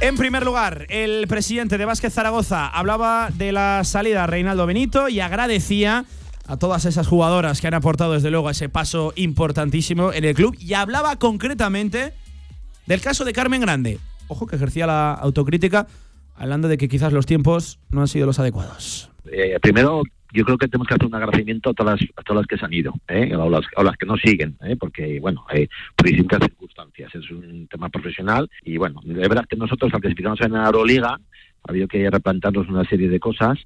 En primer lugar, el presidente de Vázquez Zaragoza hablaba de la salida de Reinaldo Benito y agradecía a todas esas jugadoras que han aportado desde luego ese paso importantísimo en el club y hablaba concretamente del caso de Carmen Grande. Ojo que ejercía la autocrítica hablando de que quizás los tiempos no han sido los adecuados. Eh, primero, yo creo que tenemos que hacer un agradecimiento a todas las, a todas las que se han ido, ¿eh? o, las, las que no siguen, ¿eh? porque, bueno, eh, por distintas circunstancias. Es un tema profesional y, bueno, de verdad que nosotros, al clasificarnos en la Euroliga, ha habido que replantarnos una serie de cosas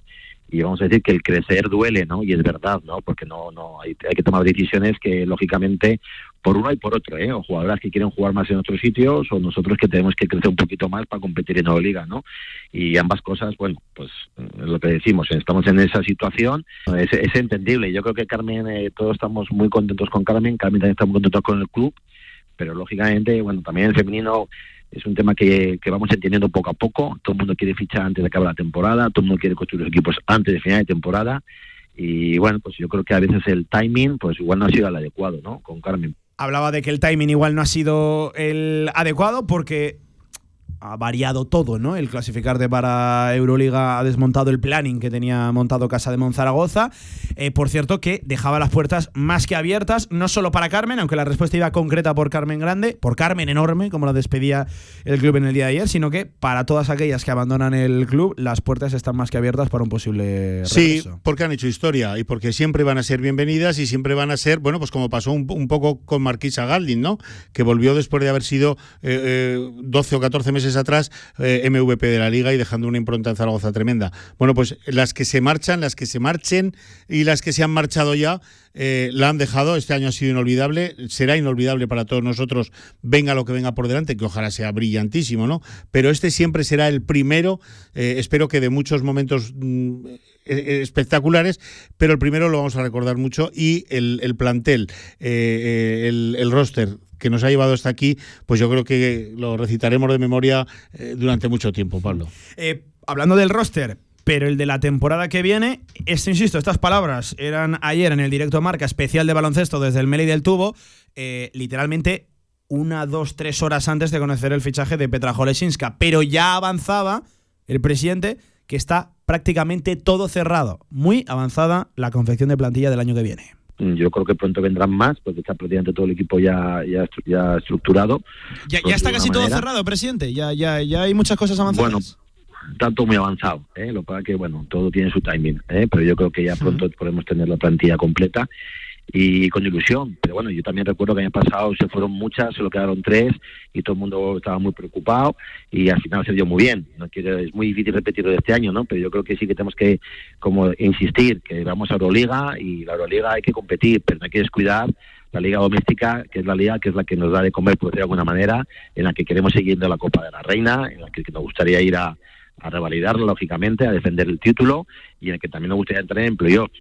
y vamos a decir que el crecer duele, ¿no? Y es verdad, ¿no? Porque no, no hay, hay que tomar decisiones que, lógicamente, por uno y por otro, ¿eh? O jugadoras que quieren jugar más en otros sitios o nosotros que tenemos que crecer un poquito más para competir en Euroliga, ¿no? Y ambas cosas, bueno, pues es lo que decimos, estamos en esa situación, es, es entendible. Yo creo que Carmen, eh, todos estamos muy contentos con Carmen, Carmen también está muy contento con el club, pero lógicamente, bueno, también el femenino es un tema que, que vamos entendiendo poco a poco. Todo el mundo quiere fichar antes de acabar la temporada, todo el mundo quiere construir los equipos antes de final de temporada. Y bueno, pues yo creo que a veces el timing, pues igual no ha sido el adecuado, ¿no? Con Carmen. Hablaba de que el timing igual no ha sido el adecuado porque ha variado todo, ¿no? El clasificarte para Euroliga ha desmontado el planning que tenía montado Casa de Monzaragoza. Eh, por cierto, que dejaba las puertas más que abiertas, no solo para Carmen, aunque la respuesta iba concreta por Carmen Grande, por Carmen Enorme, como la despedía el club en el día de ayer, sino que para todas aquellas que abandonan el club, las puertas están más que abiertas para un posible Sí, regreso. porque han hecho historia y porque siempre van a ser bienvenidas y siempre van a ser, bueno, pues como pasó un, poco con Marquisa Galdin, ¿no? Que volvió después de haber sido eh, eh, 12 o 14 meses atrás eh, MVP de la liga y dejando una impronta en Zaragoza tremenda. Bueno, pues las que se marchan, las que se marchen y las que se han marchado ya, eh, la han dejado. Este año ha sido inolvidable, será inolvidable para todos nosotros, venga lo que venga por delante, que ojalá sea brillantísimo, ¿no? Pero este siempre será el primero, eh, espero que de muchos momentos mm, eh, espectaculares, pero el primero lo vamos a recordar mucho y el, el plantel, el, el roster que nos ha llevado hasta aquí, pues yo creo que lo recitaremos de memoria eh, durante mucho tiempo, Pablo. Eh, hablando del roster, pero el de la temporada que viene, insisto, estas palabras eran ayer en el directo marca especial de baloncesto desde el Meli del Tubo, eh, literalmente una, dos, tres horas antes de conocer el fichaje de Petra Jolesinska, pero ya avanzaba el presidente que está prácticamente todo cerrado, muy avanzada la confección de plantilla del año que viene. Mm, Yo creo que pronto vendrán más, porque está prácticamente todo el equipo ya, ya, ya estructurado. Ya, ya está de casi todo manera. cerrado, presidente. Ya, ya, ya hay muchas cosas avanzadas. Bueno, tanto muy avanzado, ¿eh? lo que pasa que bueno, todo tiene su timing, ¿eh? pero yo creo que ya pronto podemos tener la plantilla completa y con ilusión. Pero bueno, yo también recuerdo que el año pasado se fueron muchas, solo quedaron tres y todo el mundo estaba muy preocupado y al final se dio muy bien. No quiero, es muy difícil repetirlo de este año, ¿no? Pero yo creo que sí que tenemos que como insistir que vamos a Euroliga y la Euroliga hay que competir, pero no hay que descuidar la liga doméstica, que es la liga que es la que nos da de comer, por decirlo de alguna manera, en la que queremos seguir de la Copa de la Reina, en la que nos gustaría ir a, a lógicamente, a defender el título y en el que también nos gustaría entrar en playoffs.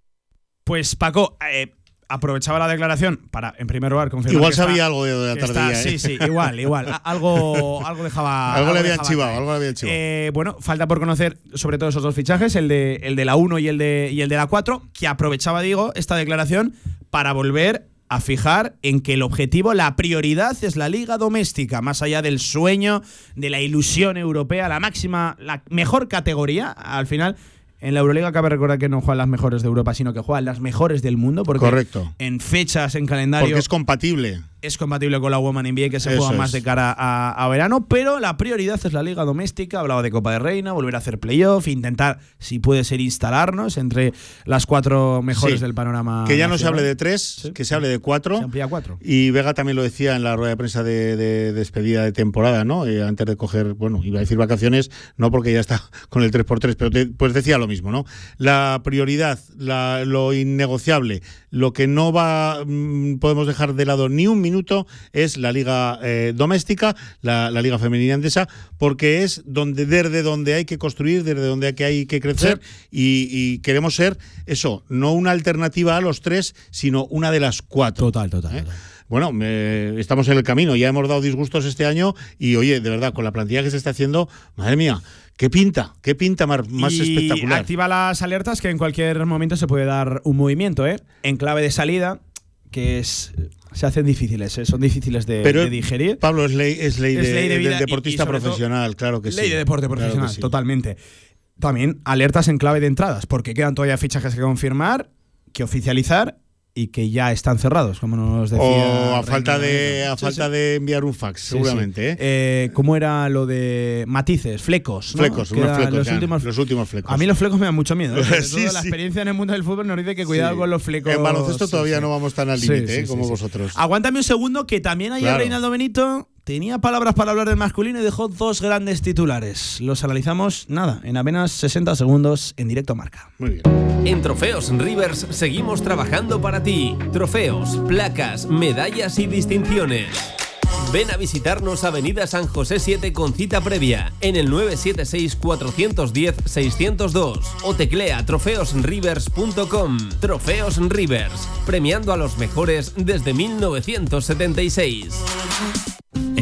Pues Paco, eh, aprovechaba la declaración para, en primer lugar, confirmar. Igual que está- sabía algo de la que está- ¿eh? Sí, sí, igual, igual. Algo, algo dejaba. Algo le habían chivado, algo le habían chivado. Eh, bueno, falta por conocer sobre todo esos dos fichajes, el de, el de la 1 y el de, y el de la 4, que aprovechaba, digo, esta declaración para volver a fijar en que el objetivo, la prioridad es la liga doméstica, más allá del sueño, de la ilusión europea, la máxima, la mejor categoría, al final. En la Euroliga cabe recordar que no juegan las mejores de Europa, sino que juegan las mejores del mundo, porque Correcto. en fechas, en calendario Porque es compatible. Es compatible con la Woman NBA que se Eso juega más es. de cara a, a verano, pero la prioridad es la liga doméstica. Hablaba de Copa de Reina, volver a hacer playoff, intentar, si puede ser, instalarnos entre las cuatro mejores Sí. del panorama. Que ya no se hable de tres, que se hable de cuatro. Se amplía cuatro. Y Vega también lo decía en la rueda de prensa de, de despedida de temporada, ¿no? Eh, antes de coger, bueno, iba a decir vacaciones, no porque ya está con el 3x3, pero te- pues decía lo mismo, ¿no? La prioridad, la- lo innegociable, lo que no va mm, podemos dejar de lado ni un minuto es la liga eh, doméstica, la, la liga femenina andesa, porque es donde desde donde hay que construir, desde donde hay que, hay que crecer y, y queremos ser eso, no una alternativa a los tres, sino una de las cuatro. Total, total. Bueno, me- estamos en el camino, ya hemos dado disgustos este año y oye, de verdad, con la plantilla que se está haciendo, madre mía, qué pinta, qué pinta más y espectacular. activa las alertas que en cualquier momento se puede dar un movimiento, ¿eh? En clave de salida, que es. Se hacen difíciles, ¿eh? son difíciles de, Pero de digerir. Pablo es ley, es ley, Es de- ley de vida del y- deportista y profesional, claro que sí. Ley de deporte Claro profesional, sí. totalmente. También alertas en clave de entradas, porque quedan todavía fichajes que confirmar, que oficializar y que ya están cerrados, como nos decía. O a falta de a Sí, falta sí. de enviar un fax, Sí, seguramente. ¿eh? Eh, ¿Cómo era lo de matices, flecos? ¿no? Flecos, unos flecos los, ya, últimos, los últimos flecos. A mí los flecos me dan mucho miedo. ¿eh? La experiencia en el mundo del fútbol nos dice que cuidado con los flecos. En baloncesto todavía no vamos tan al límite, ¿eh? como vosotros. Aguántame un segundo, que también ayer Claro. Reinaldo Benito tenía palabras para hablar del masculino y dejó dos grandes titulares. Los analizamos, nada, en apenas 60 segundos en directo a marca. Muy bien. En Trofeos Rivers seguimos trabajando para ti. Trofeos, placas, medallas y distinciones. Ven a visitarnos Avenida San José 7 con cita previa en el 976-410-602 o teclea trofeosrivers.com. Trofeos Rivers, premiando a los mejores desde 1976.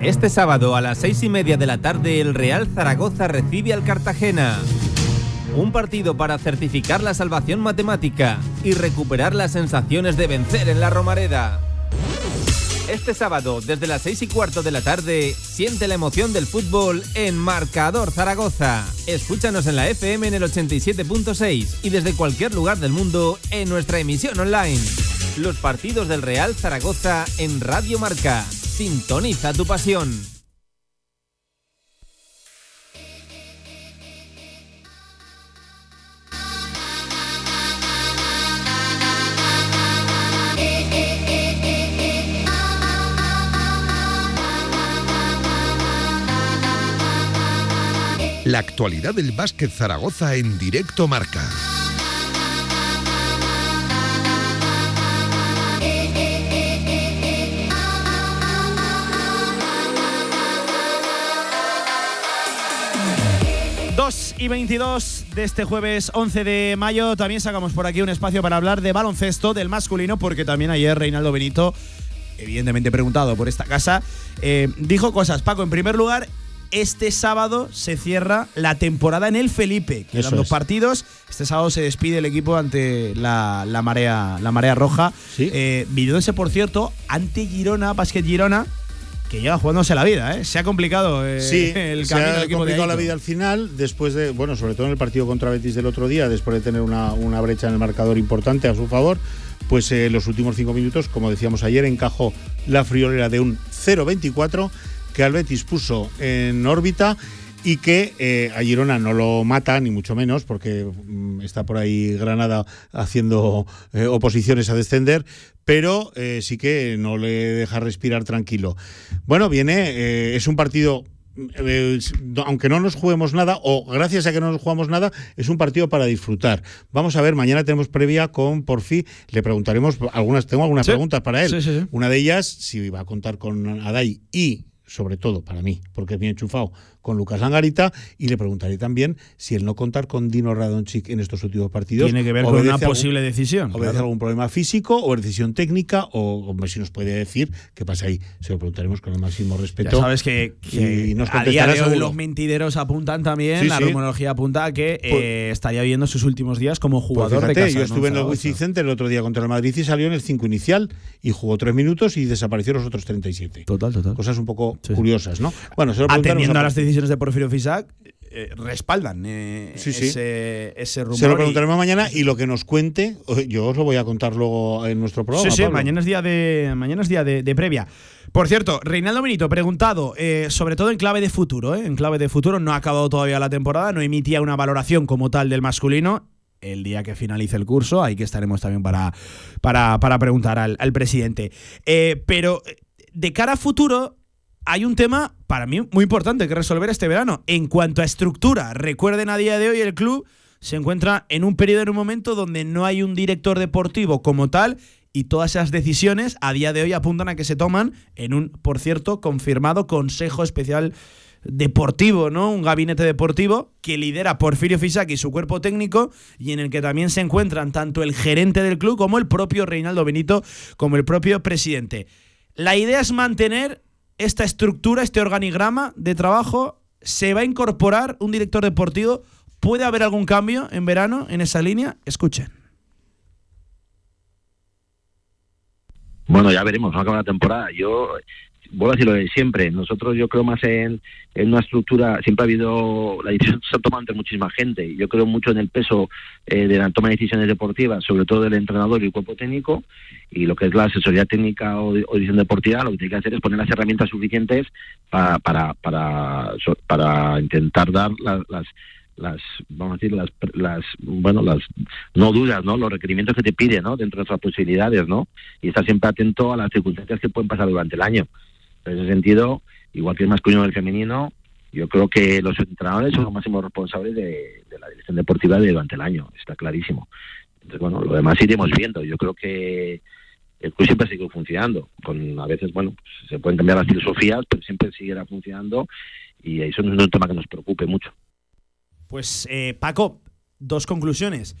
Este sábado a las seis y media de la tarde el Real Zaragoza recibe al Cartagena. Un partido para certificar la salvación matemática y recuperar las sensaciones de vencer en la Romareda. Este sábado, desde las seis y cuarto de la tarde, siente la emoción del fútbol en Marcador Zaragoza. Escúchanos en la FM en el 87.6 y desde cualquier lugar del mundo en nuestra emisión online. Los partidos del Real Zaragoza en Radio Marca. Sintoniza tu pasión. La actualidad del básquet Zaragoza en directo marca. Y 22 de este jueves 11 de mayo también sacamos por aquí un espacio para hablar de baloncesto del masculino porque también ayer Reinaldo Benito, evidentemente preguntado por esta casa, eh, dijo cosas. Paco, en primer lugar, este sábado se cierra la temporada en el Felipe. Quedan dos es. partidos. Este sábado se despide el equipo ante la, la marea, la marea roja. Eh, midiéndose, por cierto, ante Girona, Basket Girona, que llega jugándose la vida. ¿eh? Se ha complicado eh, Sí, el se camino ha del equipo de complicado la vida al final, después de, bueno, sobre todo en el partido contra Betis del otro día, después de tener una, una brecha en el marcador importante a su favor, pues eh, los últimos cinco minutos, como decíamos ayer, encajó la friolera de un 0-24 que al Betis puso en órbita y que eh, a Girona no lo mata, ni mucho menos, porque mm, está por ahí Granada haciendo eh, oposiciones a descender, pero eh, sí que no le deja respirar tranquilo. Bueno, viene, es un partido aunque no nos juguemos nada, o gracias a que no nos jugamos nada, es un partido para disfrutar. Vamos a ver, mañana tenemos previa con Porfi, le preguntaremos algunas, tengo algunas Sí. preguntas para él. Sí, sí, sí. Una de ellas, si va a contar con Adai y, sobre todo para mí, porque es bien enchufado, con Lucas Langarita, y le preguntaré también si el no contar con Dino Radonchik en estos últimos partidos Tiene que ver con una algún- posible decisión. obedece claro. algún problema físico o decisión técnica, o, o si nos puede decir qué pasa ahí. Se lo preguntaremos con el máximo respeto. Ya sabes que, que y nos a día de hoy los mentideros apuntan también, Sí, la sí. rumorología apunta a que Pues- eh, estaría viviendo sus últimos días como Pues jugador fíjate, de casa. yo estuve en el. Wizzing Center el otro día contra el Madrid y salió en el 5 inicial y jugó 3 minutos y desapareció los otros 37. Total, total. Cosas un poco curiosas, ¿no? Bueno, se lo Atendiendo a a las decisiones de Porfirio Fisac, eh, respaldan eh, Sí, sí. ese, ese rumor. Se lo y- preguntaremos mañana y lo que nos cuente, yo os lo voy a contar luego en nuestro programa. Sí, sí, Pablo. mañana es día de mañana es día de, de previa. Por cierto, Reinaldo Benito, preguntado, eh, sobre todo en clave de futuro, en clave de futuro, no ha acabado todavía la temporada, no emitía una valoración como tal del masculino. El día que finalice el curso, ahí que estaremos también para, para, para preguntar al, al presidente. Pero de cara a futuro, hay un tema para mí muy importante que resolver este verano. En cuanto a estructura, recuerden a día de hoy el club se encuentra en un periodo, en un momento donde no hay un director deportivo como tal y todas esas decisiones a día de hoy apuntan a que se toman en un, por cierto, confirmado Consejo Especial Deportivo, ¿no? Un gabinete deportivo que lidera Porfirio Fisac y su cuerpo técnico y en el que también se encuentran tanto el gerente del club como el propio Reinaldo Benito, como el propio presidente. La idea es mantener esta estructura, este organigrama de trabajo. ¿Se va a incorporar un director deportivo? ¿Puede haber algún cambio en verano en esa línea? Escuchen. Bueno, ya veremos, no acaba la temporada. Yo vuelvo a decir lo de siempre. Nosotros yo creo más en, en una estructura, siempre ha habido, la decisión se ha tomado entre muchísima gente. Yo creo mucho en el peso eh, de la toma de decisiones deportivas, sobre todo del entrenador y el cuerpo técnico, y lo que es la asesoría técnica o, decisión deportiva, lo que tiene que hacer es poner las herramientas suficientes para, para, para, para intentar dar la- las las vamos a decir las las bueno las no dudas no los requerimientos que te pide no dentro de nuestras posibilidades no y estar siempre atento a las circunstancias que pueden pasar durante el año en ese sentido igual que el masculino y el femenino yo creo que los entrenadores son los máximos responsables de, de la dirección deportiva de durante el año está clarísimo. Entonces bueno lo demás iremos viendo. Yo creo que el club siempre seguido funcionando. Con a veces bueno pues, se pueden cambiar las filosofías pero siempre seguirá funcionando y eso no es un tema que nos preocupe mucho. Pues eh, Paco, dos conclusiones.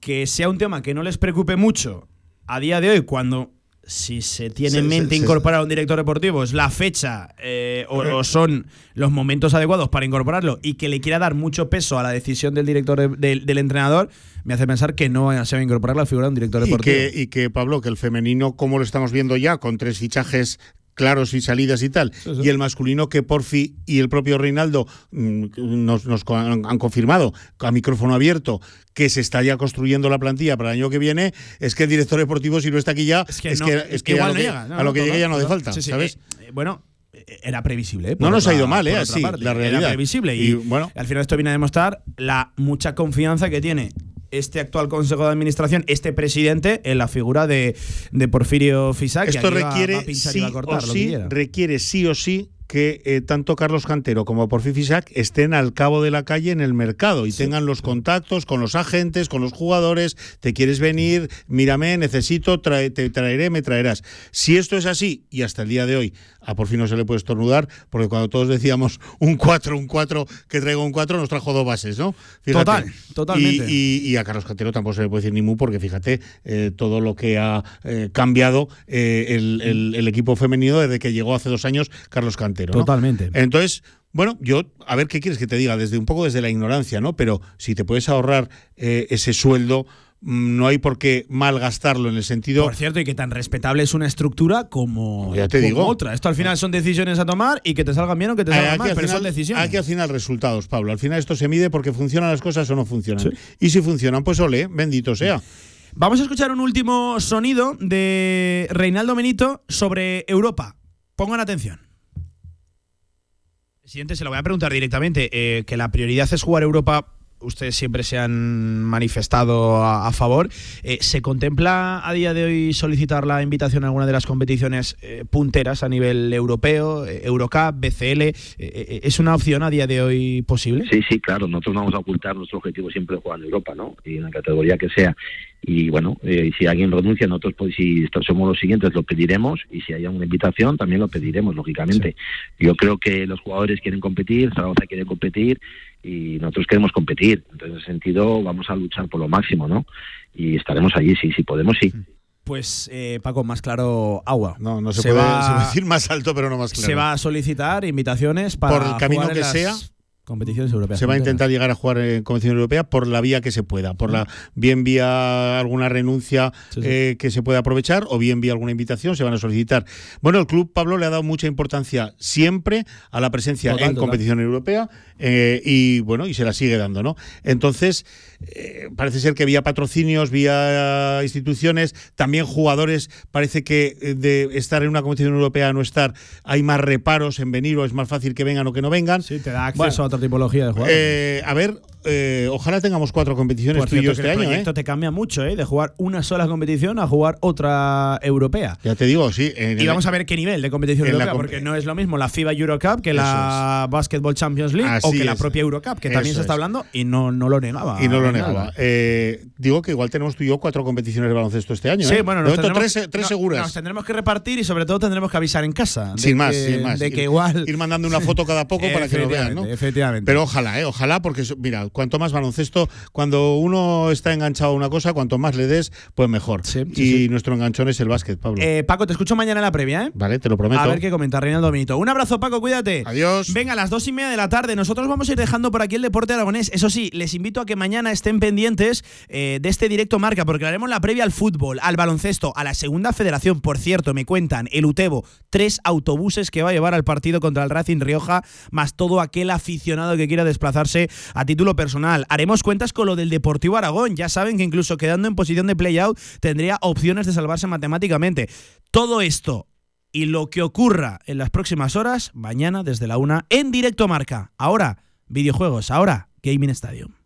Que sea un tema que no les preocupe mucho a día de hoy, cuando si se tiene Sí, en mente sí. incorporar a un director deportivo, es la fecha eh, o, o son los momentos adecuados para incorporarlo y que le quiera dar mucho peso a la decisión del director de- del, del entrenador, me hace pensar que no se va a incorporar la figura de un director Y deportivo. que, y que, Pablo, que el femenino, como lo estamos viendo ya, con tres fichajes claros y salidas y tal, sí. y el masculino que Porfi y el propio Reinaldo mm, nos, han confirmado a micrófono abierto que se está ya construyendo la plantilla para el año que viene, es que el director deportivo, si no está aquí ya, es que es no- que, es que igual a lo no que, llega, no, a lo que llegue ya no hace falta, Sí, sí, ¿sabes? eh, eh, bueno, eh, era previsible. ¿eh? No nos ha ido mal, ¿eh? parte. la realidad. Era previsible. Y, Y, bueno. al final esto viene a demostrar la mucha confianza que tiene este actual Consejo de Administración, este presidente, en la figura de, de Porfirio Fisac. Esto requiere va sí va a cortar o sí, requiere sí o sí que eh, tanto Carlos Cantero como por Fifisac estén al cabo de la calle en el mercado y tengan los contactos con los agentes, con los jugadores, te quieres venir, mírame, necesito, trae- te traeré, me traerás. Si esto es así, y hasta el día de hoy a por fin no se le puede estornudar, porque cuando todos decíamos un 4, un 4, que traigo un 4, nos trajo dos bases, ¿no? Total, totalmente. Y, y- y a Carlos Cantero tampoco se le puede decir ni mu, porque fíjate eh, todo lo que ha eh, cambiado eh, el, el- el equipo femenino desde que llegó hace dos años Carlos Cantero. ¿no? Totalmente. Entonces, bueno, yo, a ver qué quieres que te diga, desde un poco desde la ignorancia, ¿no? Pero si te puedes ahorrar ese sueldo, no hay por qué malgastarlo en el sentido. Por cierto, y que tan respetable es una estructura como, Ya te como digo. otra. Esto al final son decisiones a tomar y que te salgan bien o que te salgan Aquí mal, al pero final- son decisiones. Aquí al final resultados, Pablo. Al final esto se mide porque funcionan las cosas o no funcionan. Y si funcionan, pues ole, bendito sea. Vamos a escuchar un último sonido de Reinaldo Benito sobre Europa. Pongan atención. Siguiente, se lo voy a preguntar directamente. eh, que la prioridad es jugar Europa. Ustedes siempre se han manifestado a, a favor. Eh, ¿Se contempla a día de hoy solicitar la invitación a alguna de las competiciones eh, punteras a nivel europeo, eh, Eurocup, BCL? Eh, eh, ¿Es una opción a día de hoy posible? Sí, sí, claro. Nosotros no vamos a ocultar nuestro objetivo siempre de jugar en Europa, ¿no? Y en la categoría que sea. Y bueno, eh, si alguien renuncia, nosotros, pues, si somos los siguientes, lo pediremos. Y si hay una invitación, también lo pediremos, lógicamente. Yo creo que los jugadores quieren competir, Zaragoza quiere competir y nosotros queremos competir. Entonces, en ese sentido, vamos a luchar por lo máximo, ¿no? Y estaremos allí, sí, si podemos, sí. Pues eh, Paco, más claro, agua. No, no se, puede, se puede decir más alto, pero no más claro. Se va a solicitar invitaciones para Por el camino jugar en que las sea, competiciones europeas. Se va a intentar llegar a jugar en competición europea por la vía que se pueda, por la bien vía alguna renuncia eh, que se pueda aprovechar o bien vía alguna invitación se van a solicitar. Bueno, el club Pablo le ha dado mucha importancia siempre a la presencia Total, en total. competición europea eh, y bueno y se la sigue dando, ¿no? Entonces eh, parece ser que vía patrocinios, vía instituciones, también jugadores parece que eh, de estar en una competición europea a no estar hay más reparos en venir o es más fácil que vengan o que no vengan. Sí, te da acceso a otra tipología de jugadores. Eh, a ver, eh, ojalá tengamos cuatro competiciones Por tú y yo este el año, ¿eh? proyecto te cambia mucho, ¿eh? De jugar una sola competición a jugar otra europea. Ya te digo, sí. en Y vamos a ver qué nivel de competición europea, porque no es lo mismo la FIBA Eurocup que la Basketball Champions League o que la propia Eurocup, que también se está es. hablando y no, no lo negaba. Y no lo negaba. Eh, digo que igual tenemos tú y yo cuatro competiciones de baloncesto este año. Sí, ¿eh? bueno, nos tendremos, tres, tres no, seguras. Nos tendremos que repartir y sobre todo tendremos que avisar en casa. de sin más, que- sin más. De que igual. Ir mandando una foto cada poco para que lo vean, ¿no? Efectivamente. Pero ojalá, ¿eh? Ojalá, porque mira, cuanto más baloncesto, cuando uno está enganchado a una cosa, cuanto más le des, pues mejor. y nuestro enganchón es el básquet, Pablo. Eh, Paco, te escucho mañana en la previa, ¿eh? vale, te lo prometo. A ver qué comenta Reinaldo Benito. Un abrazo, Paco, cuídate. Adiós. Venga, a las dos y media de la tarde. Nosotros vamos a ir dejando por aquí el deporte aragonés. Eso sí, les invito a que mañana estén pendientes eh, de este directo marca, porque haremos la previa al fútbol, al baloncesto, a la segunda federación. Por cierto, me cuentan el Utebo, tres autobuses que va a llevar al partido contra el Racing Rioja, más todo aquel aficionado que quiera desplazarse a título personal. Haremos cuentas con lo del Deportivo Aragón. Ya saben que incluso quedando en posición de play-out tendría opciones de salvarse matemáticamente. Todo esto y lo que ocurra en las próximas horas, mañana desde la una en directo marca. Ahora, videojuegos, ahora, Gaming Stadium.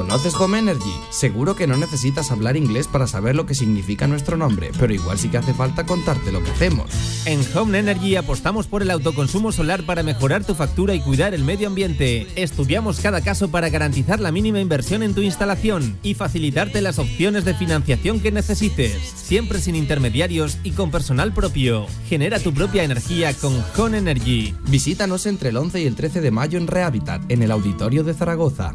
¿Conoces Home Energy? Seguro que no necesitas hablar inglés para saber lo que significa nuestro nombre, pero igual sí que hace falta contarte lo que hacemos. En Home Energy apostamos por el autoconsumo solar para mejorar tu factura y cuidar el medio ambiente. Estudiamos cada caso para garantizar la mínima inversión en tu instalación y facilitarte las opciones de financiación que necesites, siempre sin intermediarios y con personal propio. Genera tu propia energía con Home Energy. Visítanos entre el 11 y el 13 de mayo en Rehabitat, en el Auditorio de Zaragoza.